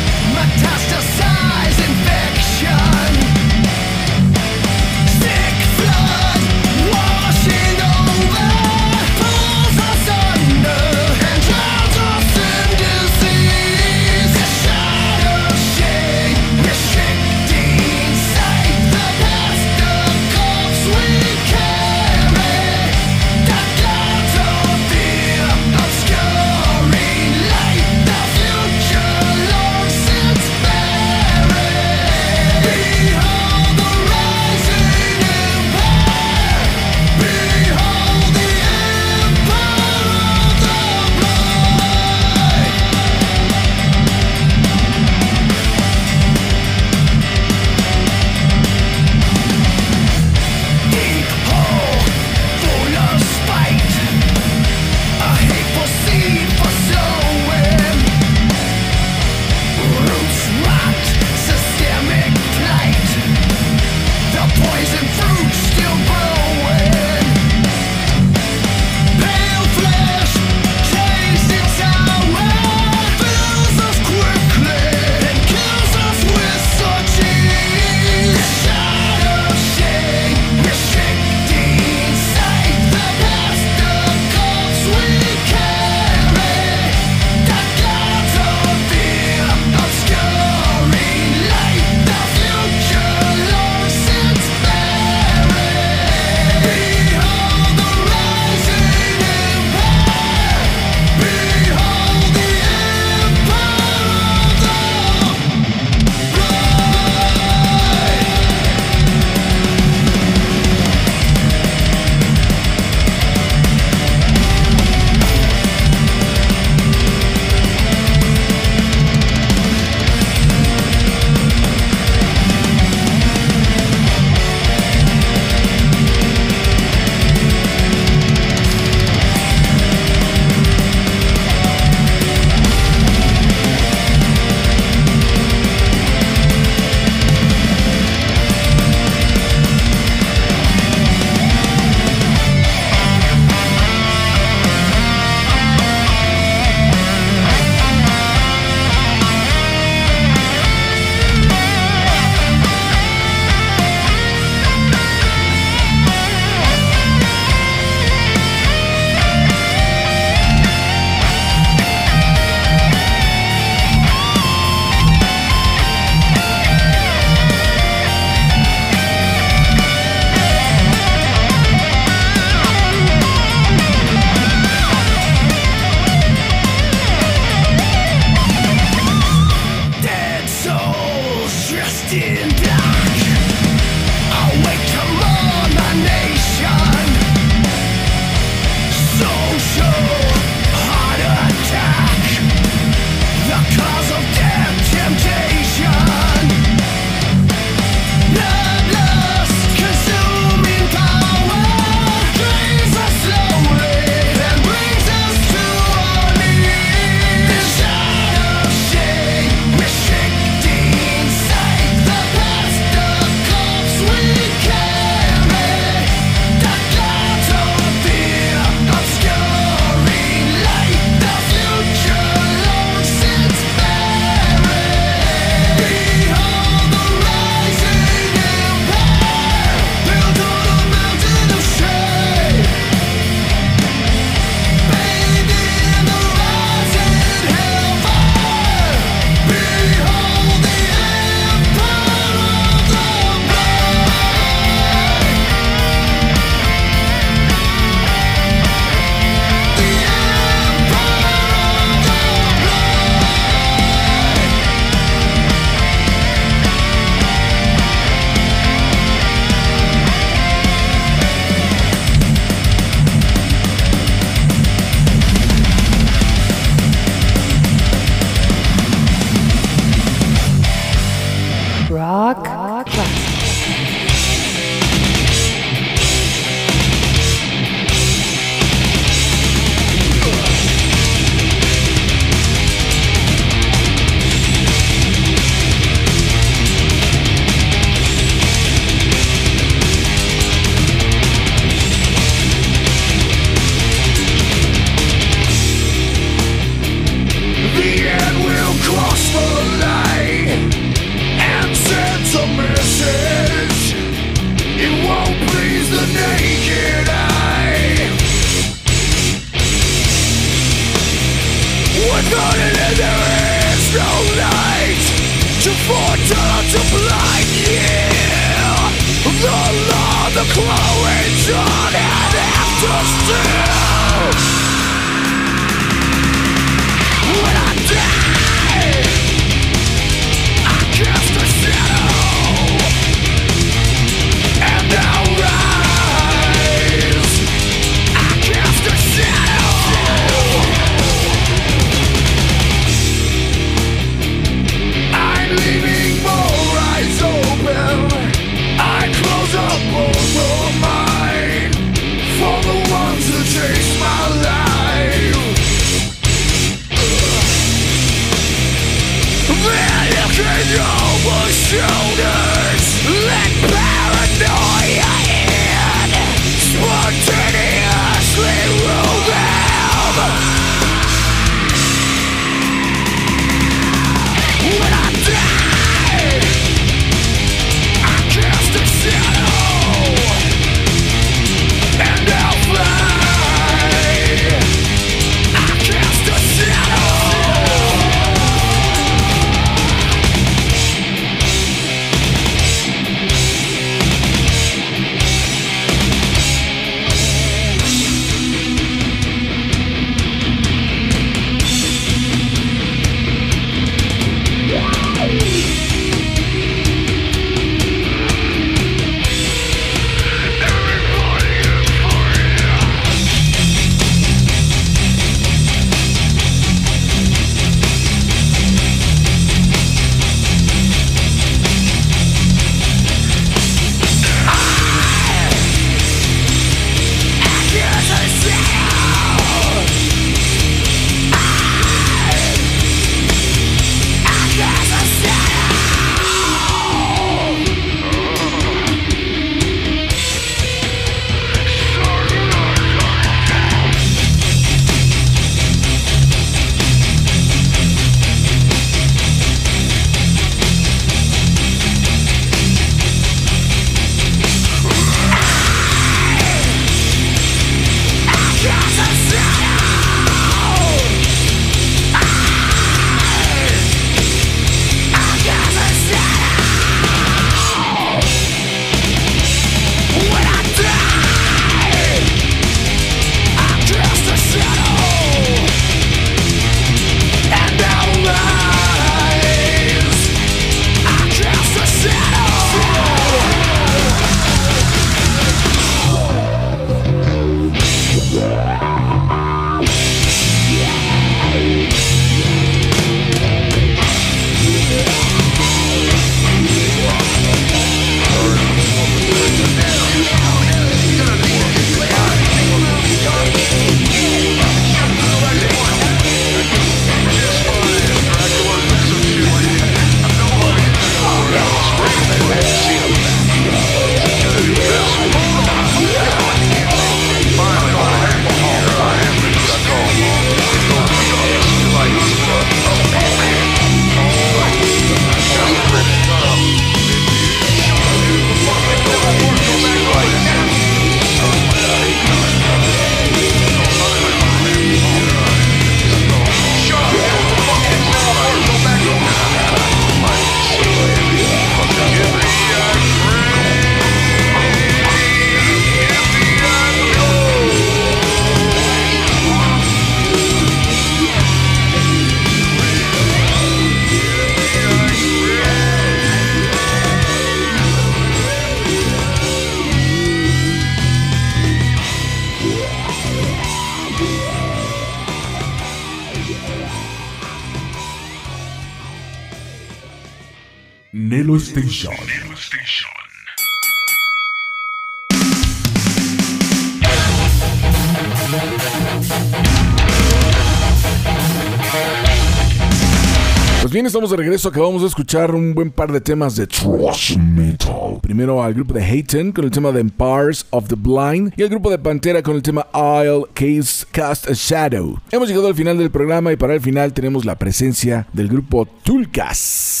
Estamos de regreso. Acabamos de escuchar un buen par de temas de thrash metal. Primero al grupo de Hayton con el tema de Empires of the Blind y al grupo de Pantera con el tema I'll Case Cast a Shadow. Hemos llegado al final del programa y para el final tenemos la presencia del grupo Tulkas.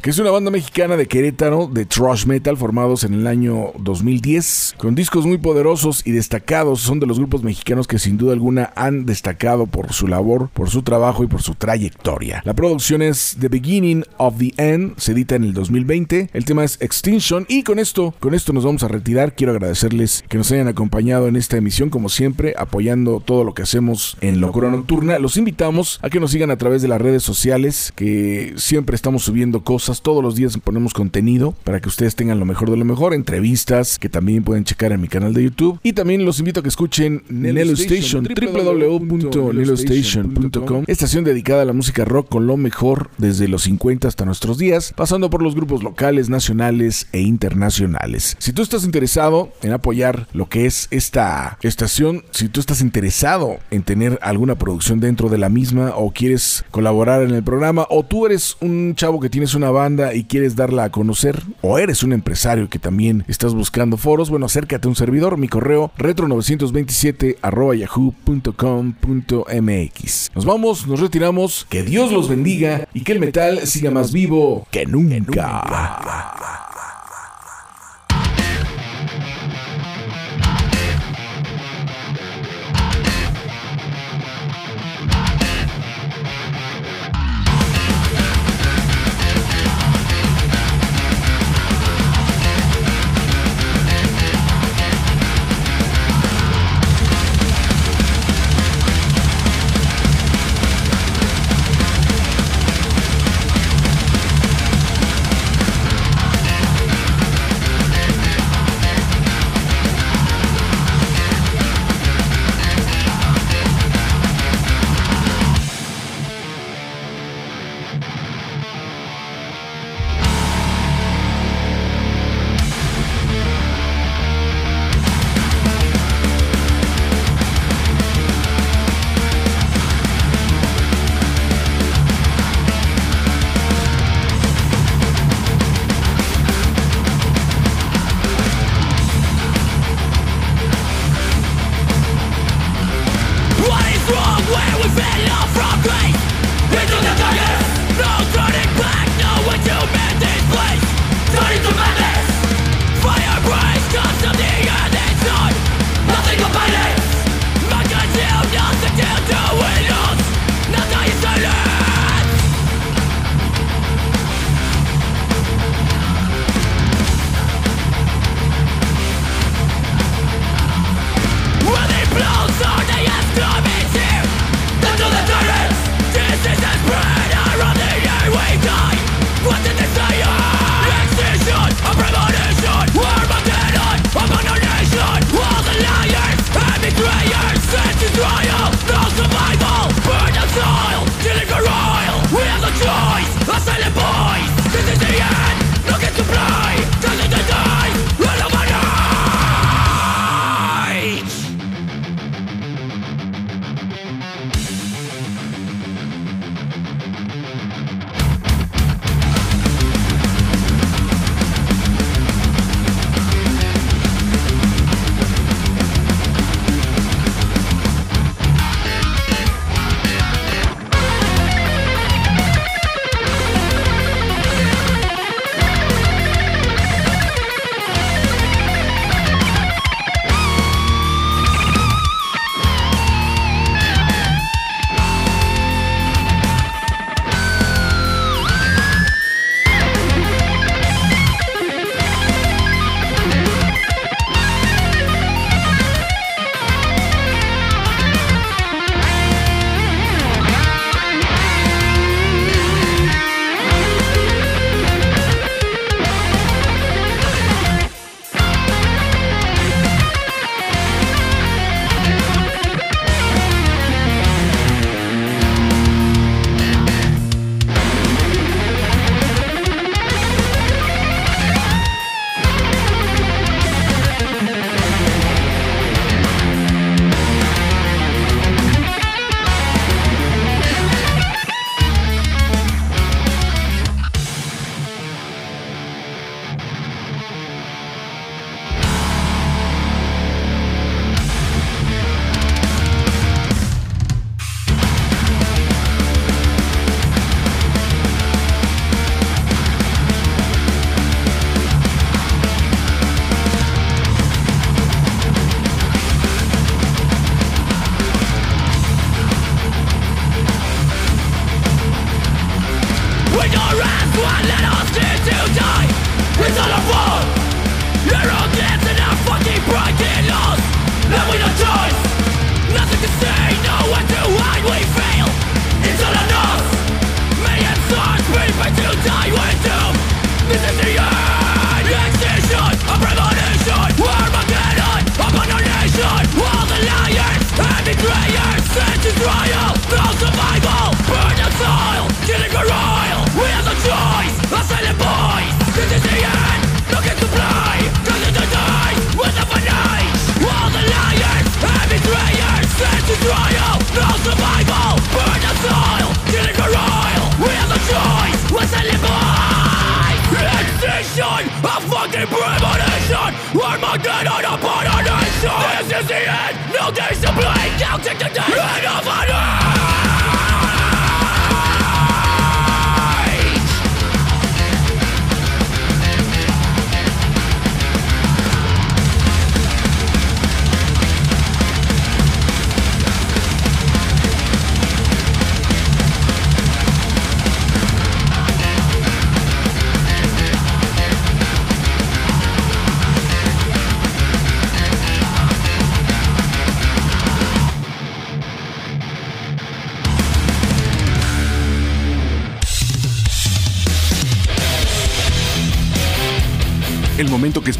Que es una banda mexicana de Querétaro de thrash metal formados en el año 2010, con discos muy poderosos y destacados. Son de los grupos mexicanos que sin duda alguna han destacado por su labor, por su trabajo y por su trayectoria. La producción es The Beginning of the End, se edita en el 2020. El tema es Extinction y con esto, con esto nos vamos a retirar. Quiero agradecerles que nos hayan acompañado en esta emisión, como siempre, apoyando todo lo que hacemos en Locura Nocturna. Los invitamos a que nos sigan a través de las redes sociales, que siempre estamos subiendo cosas, todos los días ponemos contenido para que ustedes tengan lo mejor de lo mejor, entrevistas que también pueden checar en mi canal de YouTube. Y también los invito a que escuchen Nelo Station, www.nelostation.com, estación dedicada a la música rock con lo mejor desde los 50 hasta nuestros días, pasando por los grupos locales, nacionales e internacionales. Si tú estás interesado en apoyar lo que es esta estación, si tú estás interesado en tener alguna producción dentro de la misma o quieres colaborar en el programa o tú eres un chavo que tienes una banda y quieres darla a conocer o eres un empresario que también estás buscando foros, bueno, acércate a un servidor, mi correo retro927 yahoo.com.mx. Nos vamos, nos retiramos, que Dios los bendiga y que el metal siga más vivo que nunca.